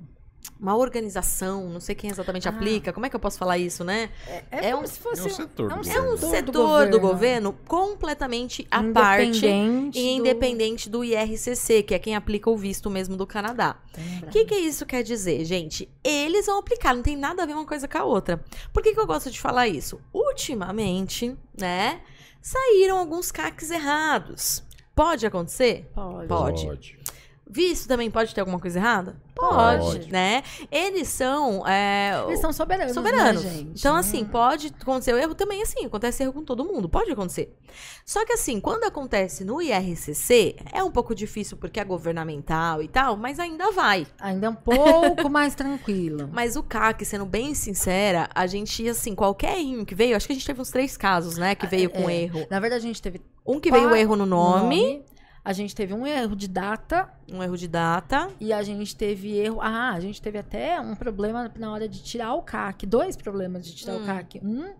C: uma organização, não sei quem exatamente
B: Ah.
C: aplica. Como é que eu posso falar isso, né?
B: É,
C: É
B: como
C: um-
B: se fosse
A: é um setor do
B: é um
A: governo.
C: É um
B: setor,
C: setor do governo completamente à parte
B: Independente
C: e
B: do-
C: independente do IRCC, que é quem aplica o visto mesmo do Canadá. O que, que isso quer dizer, gente? Eles vão aplicar, não tem nada a ver uma coisa com a outra. Por que, que eu gosto de falar isso? Ultimamente, né, saíram alguns CACs errados. Pode acontecer?
B: Pode.
C: Pode. Visto também pode ter alguma coisa errada? Pode,
A: Pode.
C: né? Eles são. é,
B: Eles são soberanos,
C: soberanos.
B: né, gente?
C: Então, assim, pode acontecer o erro também, assim, acontece erro com todo mundo, pode acontecer. Só que, assim, quando acontece no IRCC, é um pouco difícil porque é governamental e tal, mas ainda vai.
B: Ainda é um pouco mais tranquilo.
C: Mas o CAC, sendo bem sincera, a gente, assim, qualquer erro que veio, acho que a gente teve uns três casos, né, que veio com
B: É.
C: erro.
B: Na verdade, a gente teve
C: Um que veio
B: quatro-
C: erro no nome,
B: A gente teve um erro de data
C: um erro de data.
B: e a gente teve erro. Ah, a gente teve até um problema na hora de tirar o CAC. Dois problemas de tirar
C: Hum.
B: o CAC. Um.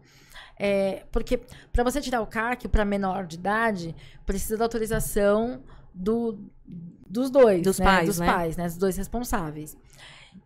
B: É, porque para você tirar o CAC para menor de idade, precisa da autorização do, dos dois,
C: Dos
B: né?
C: pais,
B: dos
C: né?
B: pais, né? Dos dois responsáveis.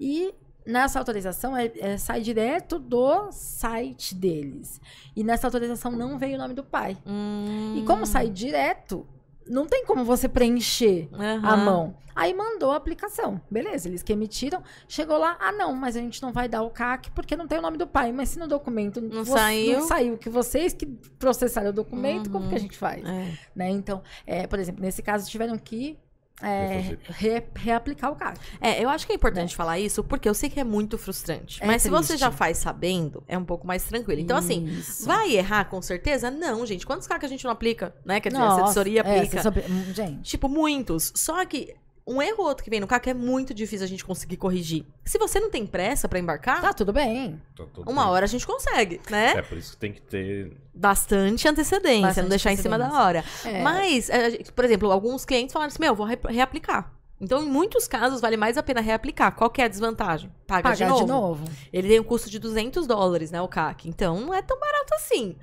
B: E nessa autorização é, é- sai direto do site deles. E nessa autorização não veio o nome do pai.
C: Hum,
B: E como sai direto, não tem como você preencher a
C: aham.
B: mão. Aí mandou a aplicação. Beleza, eles que emitiram. Chegou lá, ah, não, mas a gente não vai dar o CAC porque não tem o nome do pai. Mas se no documento
C: Não
B: vo-
C: saiu?
B: não saiu que vocês que processaram o documento, como
C: Uhum.
B: que a gente faz?
C: É.
B: Né? Então, é, por exemplo, nesse caso tiveram que é, re- reaplicar o CAC.
C: É, eu acho que é importante falar isso porque eu sei que é muito frustrante.
B: É
C: mas se você
B: triste.
C: já faz sabendo, é um pouco mais tranquilo. Então, assim,
B: Isso.
C: vai errar com certeza? Não, gente. Quantos caras que a gente não aplica, né? Quer dizer, a
B: Nossa,
C: assessoria
B: é,
C: aplica.
B: assessoria- hum, Gente,
C: Tipo, muitos. Só que um erro ou outro que vem no CAC é muito difícil a gente conseguir corrigir. Se você não tem pressa pra embarcar,
B: tá tudo bem.
A: Tá tudo
C: uma
A: bem.
C: hora a gente consegue, né?
A: É por isso que tem que ter.
C: Bastante antecedência,
B: Bastante
C: não deixar em cima da hora.
B: É,
C: Mas, é, por exemplo, alguns clientes falaram assim: meu, eu vou re- reaplicar. Então, em muitos casos, vale mais a pena reaplicar. Qual que é a desvantagem? Paga
B: pagar
C: de novo. Ele tem um custo de 200 dólares, né, o CAC. Então, não é tão barato assim.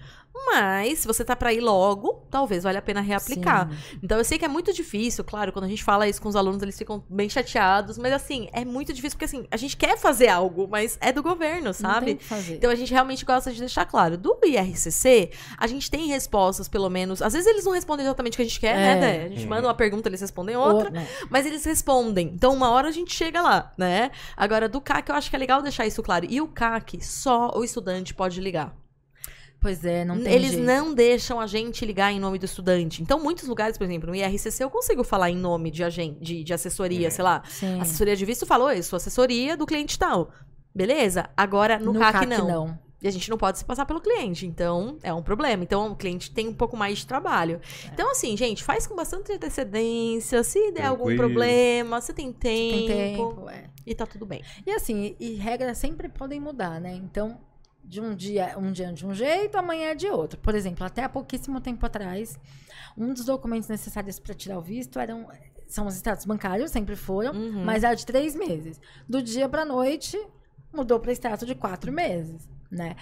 C: Mas, se você tá pra ir logo, talvez valha a pena reaplicar.
B: Sim.
C: Então, eu sei que é muito difícil, claro, quando a gente fala isso com os alunos, eles ficam bem chateados, mas assim, é muito difícil porque assim, a gente quer fazer algo, mas é do governo, sabe? Então a gente realmente gosta de deixar claro. Do IRCC, a gente tem respostas, pelo menos. Às vezes eles não respondem exatamente o que a gente quer, né,
B: É.
C: Dé? A gente manda uma pergunta, eles respondem outra.
B: Ou- né?
C: Mas eles respondem. Então, uma hora a gente chega lá, né? Agora, do CAC, eu acho que é legal deixar isso claro. E o CAC, só o estudante pode ligar.
B: Pois é, não tem
C: Eles
B: jeito.
C: não deixam a gente ligar em nome do estudante. Então, muitos lugares, por exemplo, no IRCC, eu consigo falar em nome de, agen- de, de assessoria, sei lá.
B: Sim.
C: Assessoria de visto falou, eu sou assessoria do cliente tal. Beleza? Agora, no, CAC, não. E a gente não pode se passar pelo cliente. Então, é um problema. Então, o cliente tem um pouco mais de trabalho.
B: É.
C: Então, assim, gente, faz com bastante antecedência. Se der algum
A: Tranquilo.
C: problema, você tem tempo.
B: Tem tempo, é.
C: E tá tudo bem.
B: E assim, e, e regras sempre podem mudar, né? Então, de um dia, um dia de um jeito, amanhã é de outro. Por exemplo, até há pouquíssimo tempo atrás, um dos documentos necessários para tirar o visto eram são os extratos bancários, sempre foram,
C: Uhum.
B: mas era de três meses. Do dia para noite, mudou para extrato de quatro meses, né?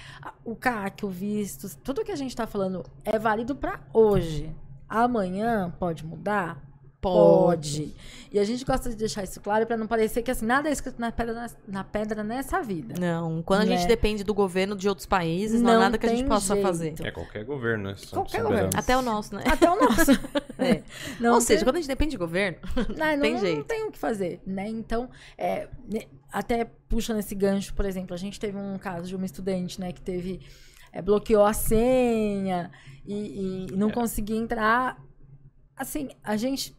B: O CAC, o visto, tudo que a gente está falando é válido para hoje. Amanhã pode mudar? Pode. E a gente gosta de deixar isso claro para não parecer que assim, nada é escrito na pedra, na pedra nessa vida.
C: Não, quando a gente
B: Né?
C: depende do governo de outros países, não, há
B: Não
C: nada que a gente possa
B: jeito.
C: fazer.
A: É qualquer governo, né?
B: Qualquer governo.
C: Até o nosso, né?
B: Até o nosso. É. Não
C: Ou seja,
B: tem-
C: quando a gente depende de governo,
B: não,
C: tem
B: não,
C: jeito.
B: Não tem o que fazer, né? Então, é, ne- até puxando esse gancho, por exemplo, a gente teve um caso de uma estudante, né, que teve é, bloqueou a senha e, e não conseguia entrar. Assim, a gente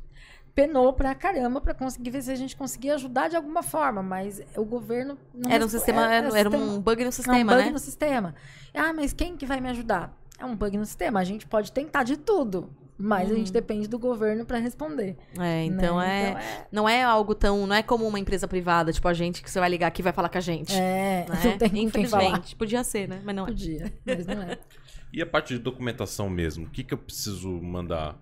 B: penou pra caramba pra conseguir ver se a gente conseguia ajudar de alguma forma, mas o governo não
C: era um sistema,
B: é- é
C: era, era
B: sistema-
C: um bug no
B: é um
C: sistema,
B: bug
C: né?
B: no sistema. Ah, mas quem que vai me ajudar? É um bug no sistema. A gente pode tentar de tudo, mas a gente depende do governo pra responder.
C: É, então
B: né?
C: é,
B: Então é-
C: não é algo tão, não é como uma empresa privada, tipo a gente que você vai ligar aqui e vai falar com a gente.
B: É,
C: né?
B: não tem com quem falar.
C: Infelizmente, podia ser, né? Mas não é.
B: Podia, mas não é.
A: E a parte de documentação mesmo? O que, que eu preciso mandar?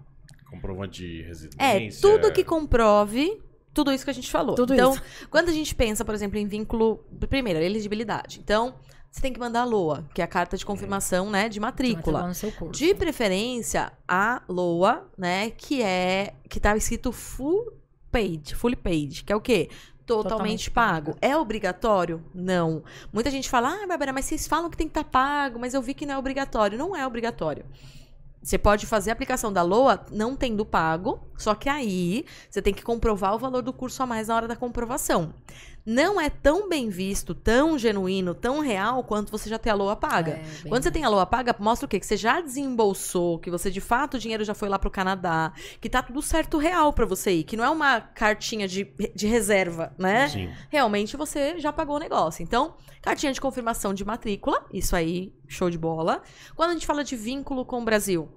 A: Comprovante de residência?
C: É, tudo que comprove tudo isso que a gente falou.
B: Tudo
C: então,
B: isso.
C: quando a gente pensa, por exemplo, em vínculo. Primeiro, elegibilidade. Então, você tem que mandar a LOA, que é a carta de confirmação, né, de matrícula.
B: No seu curso.
C: De preferência, a LOA, né, que é. que tá escrito full paid, fully paid, que é o quê? Totalmente,
B: Totalmente
C: pago. É obrigatório? Não. Muita gente fala, ah, Bárbara, mas vocês falam que tem que estar pago, mas eu vi que não é obrigatório. Não é obrigatório. Você pode fazer a aplicação da LOA não tendo pago, só que aí você tem que comprovar o valor do curso a mais na hora da comprovação. Não é tão bem visto, tão genuíno, tão real quanto você já ter a LOA paga.
B: É,
C: Quando você tem a LOA paga, mostra o quê? Que você já desembolsou, que você de fato o dinheiro já foi lá pro Canadá, que tá tudo certo real pra você ir, que não é uma cartinha de, de reserva, né?
A: Sim.
C: Realmente você já pagou o negócio. Então, cartinha de confirmação de matrícula, isso aí, show de bola. Quando a gente fala de vínculo com o Brasil,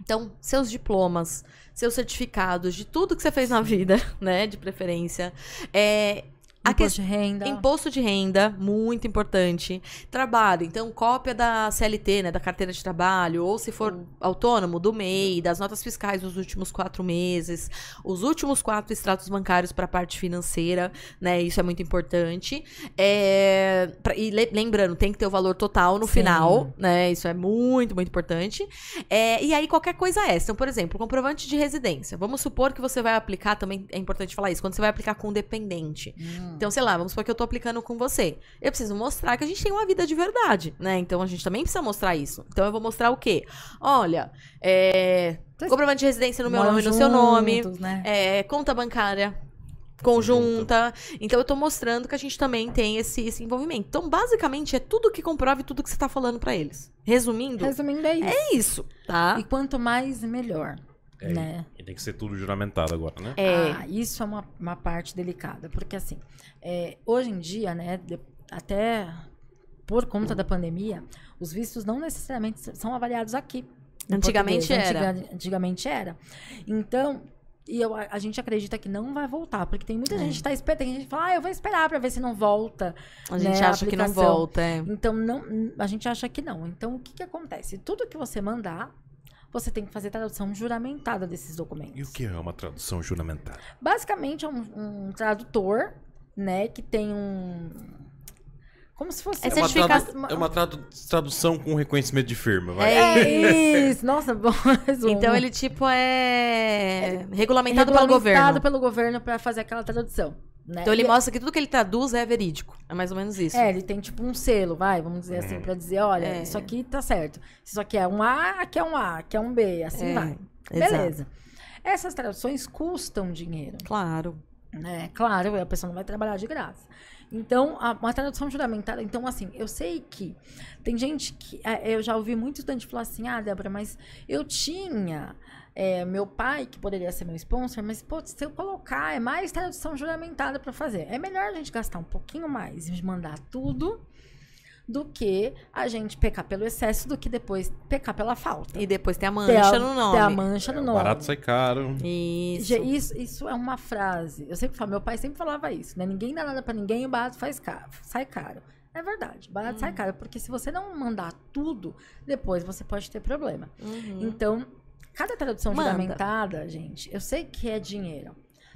C: então, seus diplomas, seus certificados de tudo que você fez na vida, né? De preferência. É,
B: Imposto de renda.
C: Imposto de renda, muito importante. Trabalho, então cópia da CLT, né, da carteira de trabalho, ou se for autônomo, do MEI, das notas fiscais dos últimos quatro meses, os últimos quatro extratos bancários para a parte financeira, né, isso é muito importante. É, e le- lembrando, tem que ter o valor total no
B: Sim.
C: final, né, isso é muito, muito importante. É, e aí qualquer coisa extra, então, por exemplo, comprovante de residência. Vamos supor que você vai aplicar, também é importante falar isso, quando você vai aplicar com dependente.
B: Hum.
C: Então, sei lá, vamos supor que eu tô aplicando com você. Eu preciso mostrar que a gente tem uma vida de verdade, né? Então a gente também precisa mostrar isso. Então eu vou mostrar o quê? Olha, é. Comprovante de residência no meu
B: Moram
C: nome e no seu nome.
B: Né?
C: É, conta bancária conjunta. Então eu tô mostrando que a gente também tem esse, esse envolvimento. Então, basicamente, é tudo que comprove tudo que você tá falando pra eles. Resumindo,
B: Resumindo, é isso.
C: é isso, tá?
B: E quanto mais, melhor.
A: É,
B: né?
A: E tem que ser tudo juramentado agora, né?
C: É.
B: Ah, isso é uma, uma parte delicada, porque assim, é, hoje em dia, né, de- até por conta da pandemia, os vistos não necessariamente são avaliados aqui.
C: Antigamente
B: português.
C: era.
B: Antiga- antigamente era. Então, e eu, a a gente acredita que não vai voltar, porque tem muita
C: É.
B: gente que tá esperando, tem gente que fala, ah, eu vou esperar pra ver se não volta.
C: A gente
B: né, a
C: acha que não volta. É.
B: Então, não, a gente acha que não. Então, o que que acontece? Tudo que você mandar, você tem que fazer tradução juramentada desses documentos.
A: E o que é uma tradução juramentada?
B: Basicamente é um, um tradutor, né, que tem um Como se fosse
C: É
A: É uma, tradu- é uma tradu- tradução com reconhecimento de firma, vai.
B: É isso, nossa, bom resumo.
C: Então ele, tipo, é regulamentado pelo governo.
B: Regulamentado pelo governo pra fazer aquela tradução. Né?
C: Então ele
B: E-
C: mostra que tudo que ele traduz é verídico. É mais ou menos isso.
B: É, ele tem tipo um selo, vai, vamos dizer assim, pra dizer, olha,
C: É.
B: isso aqui tá certo. Isso aqui é um A, aqui é um A, aqui é um B, assim
C: É,
B: vai.
C: exato.
B: Beleza. Essas traduções custam dinheiro,
C: Claro.
B: né? Claro, a pessoa não vai trabalhar de graça. Então, a- uma tradução juramentada, então assim, eu sei que tem gente que, é, eu já ouvi muito estudante falar assim, ah, Débora, mas eu tinha é, meu pai, que poderia ser meu sponsor, mas, pô, se eu colocar, é mais tradução juramentada para fazer. É melhor a gente gastar um pouquinho mais e mandar tudo do que a gente pecar pelo excesso, do que depois pecar pela falta.
C: E depois tem a
B: Ter a-
C: mancha no nome.
B: Ter a mancha no
A: É, o
B: nome.
A: barato sai caro.
C: Isso.
B: Isso, isso é uma frase. Eu sempre falo, meu pai sempre falava isso, né? Ninguém dá nada pra ninguém e o barato faz caro, sai caro. É verdade, barato
C: Hum.
B: sai caro, porque se você não mandar tudo, depois você pode ter problema.
C: Uhum.
B: Então, cada tradução
C: Manda.
B: juramentada, gente, eu sei que é dinheiro.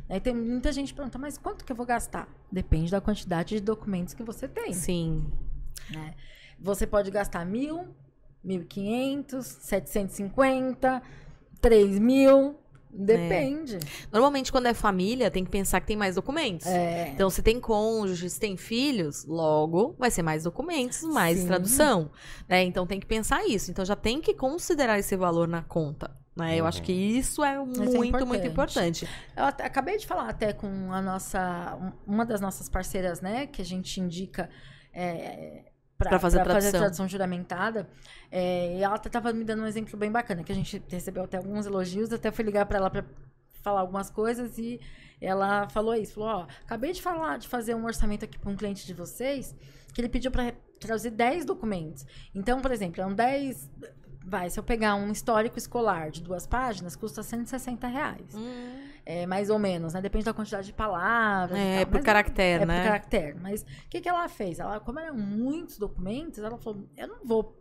B: Aí tem muita gente que pergunta, mas quanto que eu vou gastar? Depende da quantidade de documentos que você tem.
C: Sim.
B: né? Você pode gastar mil, mil e quinhentos, setecentos e cinquenta, três mil, depende.
C: Normalmente, quando é família, tem que pensar que tem mais documentos.
B: É.
C: Então, se tem cônjuges, se tem filhos, logo vai ser mais documentos, mais
B: Sim.
C: tradução. Né? Então, tem que pensar isso. Então, já tem que considerar esse valor na conta. Né? Eu acho que isso é muito, muito
B: importante.
C: importante.
B: Eu até- acabei de falar até com a nossa, um- uma das nossas parceiras, né, que a gente indica é, para
C: fazer
B: fazer,
C: tradução.
B: a tradução juramentada. é, e ela até estava me dando um exemplo bem bacana, que a gente recebeu até alguns elogios, até fui ligar para ela para falar algumas coisas e ela falou isso, falou, ó, acabei de falar de fazer um orçamento aqui para um cliente de vocês, que ele pediu para traduzir 10 documentos. Então, por exemplo, é um 10 Vai, se eu pegar um histórico escolar de duas páginas, custa 160 reais. É, mais ou menos, né? Depende da quantidade de palavras.
C: É,
B: tal.
C: por caractere,
B: é
C: né?
B: por caractere. Mas o que, que ela fez? Ela, como eram muitos documentos, ela falou: eu não vou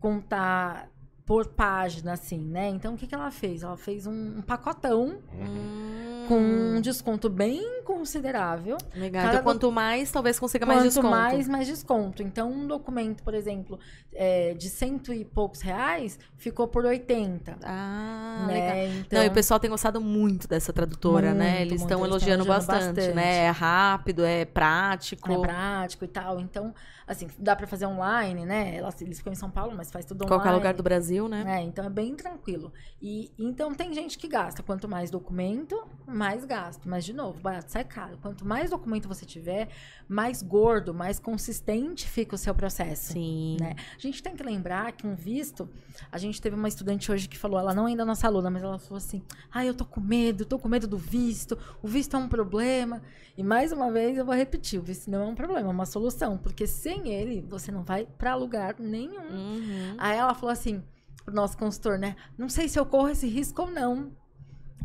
B: contar por página, assim, né? Então, o que, que ela fez? Ela fez um, um pacotão
C: Hum,
B: com um desconto bem considerável.
C: Legal.
B: cada
C: Então, quanto mais, talvez consiga mais
B: Quanto
C: desconto.
B: mais, mais desconto. Então, um documento, por exemplo, é, de cento e poucos reais, ficou por 80.
C: Ah, legal.
B: né? Então,
C: Não, e o pessoal tem gostado muito dessa tradutora, né?
B: Muito,
C: Eles
B: muito,
C: estão
B: eles
C: elogiando bastante,
B: elogiando bastante.
C: né? É rápido, é prático.
B: é prático e tal. Então, assim, dá pra fazer online, né? Eles ficam em São Paulo, mas faz tudo online.
C: Qualquer lugar do Brasil, né?
B: É, então é bem tranquilo. E então tem gente que gasta. Quanto mais documento, mais gasto. Mas, de novo, barato sai caro. Quanto mais documento você tiver, mais gordo, mais consistente fica o seu processo.
C: Sim.
B: Né? A gente tem que lembrar que um visto. A gente teve uma estudante hoje que falou, ela não ainda é nossa aluna, mas ela falou assim: ah, eu tô com medo, tô com medo do visto, o visto é um problema. E mais uma vez eu vou repetir: o visto não é um problema, é uma solução, porque sem ele você não vai pra lugar nenhum.
C: Uhum.
B: Aí ela falou assim pro nosso consultor, né? Não sei se eu corro esse risco ou não.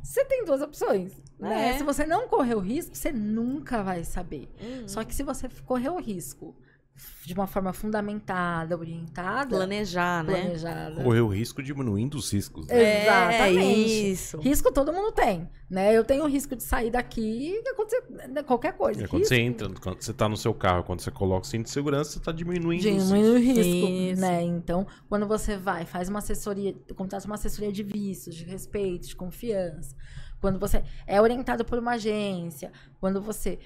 B: Você tem duas opções. Né?
C: É.
B: Se você não correr o risco, você nunca vai saber.
C: Uhum.
B: Só que se você correr o risco de uma forma fundamentada, orientada,
C: Planejar, né?
B: planejada.
A: Correr o risco diminuindo os riscos. né?
B: É. Exatamente.
C: É isso.
B: Risco todo mundo tem, né? Eu tenho o risco de sair daqui e acontecer né, qualquer coisa.
A: É quando
B: Risco
A: você entra, quando você tá no seu carro, quando você coloca o cinto de segurança, você tá diminuindo os riscos.
B: Diminui o risco,
C: Isso.
B: né? Então, quando você vai, faz uma assessoria, contrata uma assessoria de vistos, de respeito, de confiança. Quando você é orientado por uma agência, quando você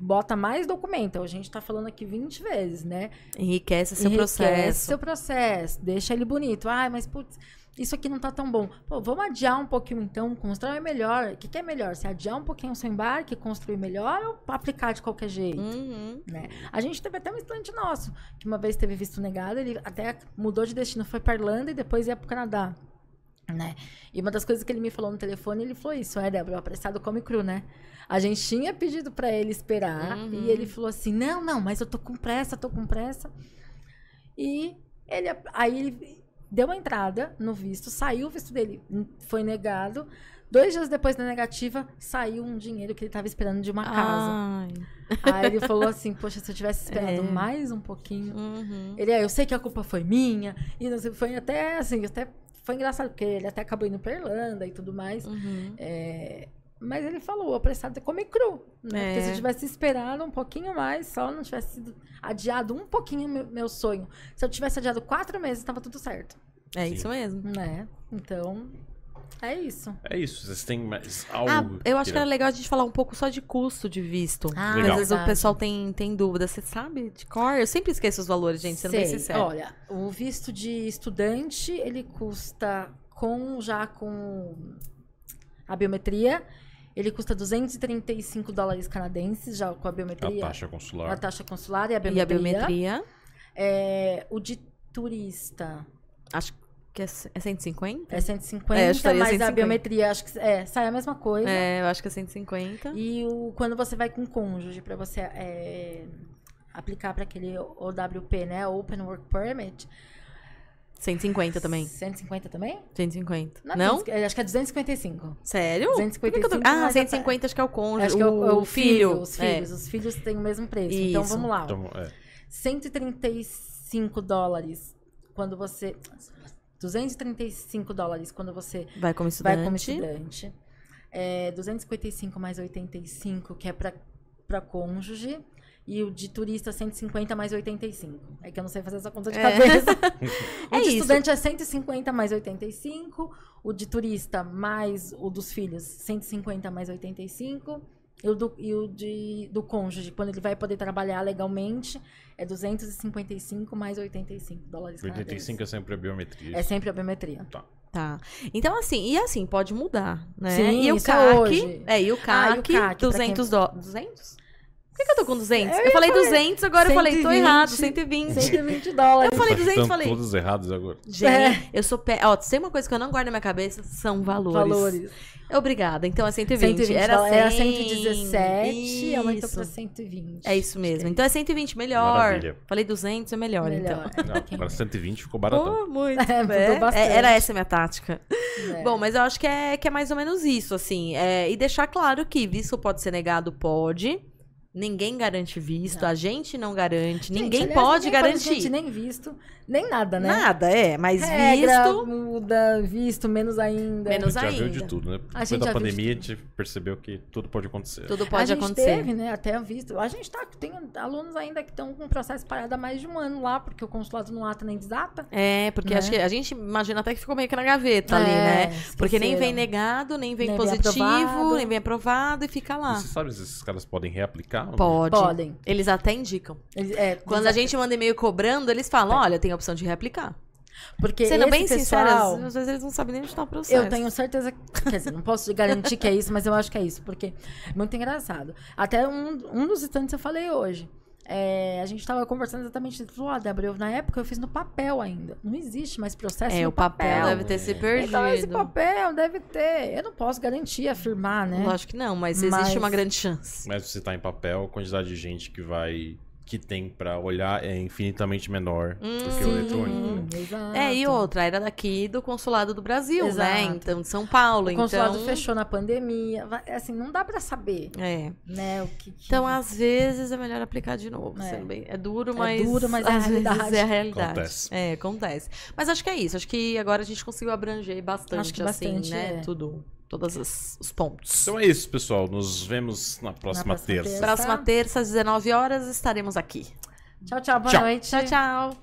B: bota mais documento, a gente tá falando aqui 20 vezes, né?
C: Enriquece seu
B: Enriquece
C: processo.
B: seu processo, deixa ele bonito. Ai, mas putz, isso aqui não tá tão bom. Pô, vamos adiar um pouquinho então, construir melhor. O que, que é melhor? Se adiar um pouquinho o seu embarque, construir melhor ou aplicar de qualquer jeito?
C: Uhum.
B: né? A gente teve até um estudante nosso, que uma vez teve visto negado, ele até mudou de destino, foi para Irlanda e depois ia para o Canadá. Né? E uma das coisas que ele me falou no telefone, ele falou isso, é, Débora, o apressado come cru, né? A gente tinha pedido para ele esperar
C: Uhum.
B: e ele falou assim, não, não, mas eu tô com pressa, tô com pressa. E ele, aí ele deu uma entrada no visto, saiu o visto dele, foi negado. Dois dias depois da negativa, saiu um dinheiro que ele estava esperando de uma casa.
C: Ai.
B: Aí ele falou assim, poxa, se eu tivesse esperado
C: É.
B: mais um pouquinho.
C: Uhum.
B: Ele, é, eu sei que a culpa foi minha. E não sei, foi até assim, até foi engraçado, porque ele até acabou indo pra Irlanda e tudo mais.
C: Uhum.
B: É, Mas ele falou, o apressado é comer cru. Né? Porque se
C: É.
B: eu tivesse esperado um pouquinho mais, só não tivesse sido adiado um pouquinho meu, meu sonho. Se eu tivesse adiado quatro meses, tava tudo certo.
C: É
A: Sim.
C: isso mesmo.
B: Né? Então, é isso.
A: É isso, vocês têm mais algo.
C: Ah, eu acho que era
A: queira-
C: legal a gente falar um pouco só de custo de visto.
B: Ah,
C: Porque
A: Legal.
C: às vezes o pessoal tem, tem dúvida. Você sabe de cor? Eu sempre esqueço os valores, gente, sendo bem
B: Sei.
C: sincero.
B: Olha, o visto de estudante, ele custa com já com a biometria, ele custa 235 dólares canadenses, já com a
A: A
B: biometria.
A: taxa consular.
B: A taxa consular e a
C: E
B: biometria.
C: a biometria,
B: É, o de turista
C: acho que é, é 150?
B: é 150,
C: É,
B: mas
C: 150.
B: a biometria acho que é, sai a mesma coisa.
C: É, eu acho que é 150.
B: E o, quando você vai com cônjuge para você é, aplicar para aquele OWP, né, Open Work Permit,
C: 150 também.
B: 150 também?
C: 150.
B: Não,
C: Não?
B: 200, eu acho que é 255.
C: Sério? Por que que eu tô-
B: 255
C: Ah,
B: mais a
C: 150 acho que é o cônjuge.
B: Acho que é o, é o filho, os
C: É.
B: filhos. Os filhos têm o mesmo preço. Então
C: Isso.
B: vamos lá.
A: Então, é.
B: 135 dólares quando você. 235 dólares quando você
C: Vai como estudante.
B: vai como estudante. É, 255 mais 85, que é pra cônjuge. E o de turista, 150 mais 85. É que eu não sei fazer essa conta de
C: É.
B: cabeça. o
C: É
B: de
C: isso.
B: estudante é 150 mais 85. O de turista mais o dos filhos, 150 mais 85. E o, do, e o de, do cônjuge, quando ele vai poder trabalhar legalmente, é 255 mais 85 dólares
A: 85 é sempre a biometria.
B: É sempre a biometria.
A: Tá.
C: Tá. Então, assim, e assim, pode mudar, né?
B: Sim,
C: e o
B: é
C: CAC,
B: hoje.
C: é, e o
B: Ah, e o
C: CAC,
B: CAC, pra
C: 200 dólares. 200? Por que, que eu tô com 200? Eu,
B: Eu
C: falei
B: falei
C: 200, agora eu falei, tô
B: 120.
C: errado, 120.
B: 120 dólares.
C: Eu falei
A: Tá
C: 200,
A: chutando
C: falei.
A: todos errados agora.
C: Gente,
B: É.
C: eu sou pé. Ó, tem uma coisa que eu não guardo na minha cabeça, são valores.
B: valores.
C: Obrigada. Então é 120.
B: 120
C: era,
B: dólares. Era
C: 100.
B: 117 aumentou pra 120.
C: É isso mesmo. Então é 120, melhor.
A: Maravilha.
C: Falei 200, é melhor,
B: Melhor.
C: então.
A: Não, agora 120 ficou baratão.
C: Pô, muito.
B: É, mudou
C: É,
B: bastante.
C: é, era essa a minha tática.
B: É.
C: Bom, mas eu acho que é, que é mais ou menos isso, assim. É, e deixar claro que visto pode ser negado, pode. Ninguém garante visto,
B: Não.
C: a gente não garante,
B: Gente,
C: ninguém
B: aliás,
C: pode
B: ninguém
C: garantir.
B: gente, nem visto, nem nada, né?
C: Nada, é, mas
B: Regra,
C: visto.
B: muda, visto, menos ainda.
C: Menos
A: a gente já viu
C: ainda.
A: de tudo, né?
B: A
A: Depois
B: gente
A: da
B: já viu de
A: pandemia, a gente percebeu que tudo pode acontecer.
C: Tudo
B: a
C: pode
B: gente
C: acontecer.
B: teve, né, até visto. A gente tá, tem alunos ainda que estão com o processo parado há mais de um ano lá, porque o consulado não ata nem desata.
C: É, porque
B: Né?
C: acho que a gente imagina até que ficou meio que na gaveta ali,
B: É,
C: né? Porque nem vem
B: esqueceram.
C: negado, nem vem
B: Nem vem
C: positivo,
B: aprovado.
C: nem vem aprovado e fica
A: E
C: lá.
A: Você sabe se esses caras podem reaplicar?
C: Pode.
B: Podem.
C: Eles até indicam.
B: Eles- é,
C: Quando
B: eles-
C: a gente manda e-mail cobrando, eles falam: olha, tem a opção de reaplicar.
B: Porque
C: Sendo
B: esse
C: bem sincera,
B: pessoal,
C: às vezes eles não sabem nem onde está o processo.
B: Eu tenho certeza, quer dizer, não posso garantir que é isso, mas eu acho que é isso, porque é muito engraçado. Até um, um dos estudantes eu falei hoje. É, a gente tava conversando exatamente, falou, ó, Débora, eu, na época eu fiz no papel ainda. Não existe mais processo
C: É,
B: no
C: o papel deve ter se perdido.
B: Então esse papel deve ter. Eu não posso garantir, afirmar, né?
C: Lógico que não, mas,
B: Mas-
C: existe uma grande chance.
A: Mas se tá em papel, a quantidade de gente que vai. Que tem pra olhar é infinitamente menor do que o eletrônico. Né?
B: exato.
C: É, e outra, era daqui do consulado do Brasil,
B: Exato.
C: né? Então, de São Paulo.
B: O consulado
C: então...
B: fechou na pandemia. Assim, não dá pra saber,
C: É.
B: né? O que, que-
C: Então, às vezes, é melhor aplicar de novo.
B: É.
C: sendo bem- É duro,
B: É
C: mas.
B: duro, mas é a realidade.
C: É a realidade.
A: Acontece.
C: É, acontece. Mas acho que é isso. Acho que agora a gente conseguiu abranger bastante,
B: Acho que
C: assim,
B: bastante,
C: né?
B: é.
C: Tudo. Todos os, os pontos.
A: Então é isso, pessoal. Nos vemos na próxima,
B: próxima
A: terça.
B: terça.
C: Próxima terça, às 19 horas, estaremos aqui.
B: Tchau, tchau, boa
A: Tchau.
B: noite.
C: Tchau, tchau.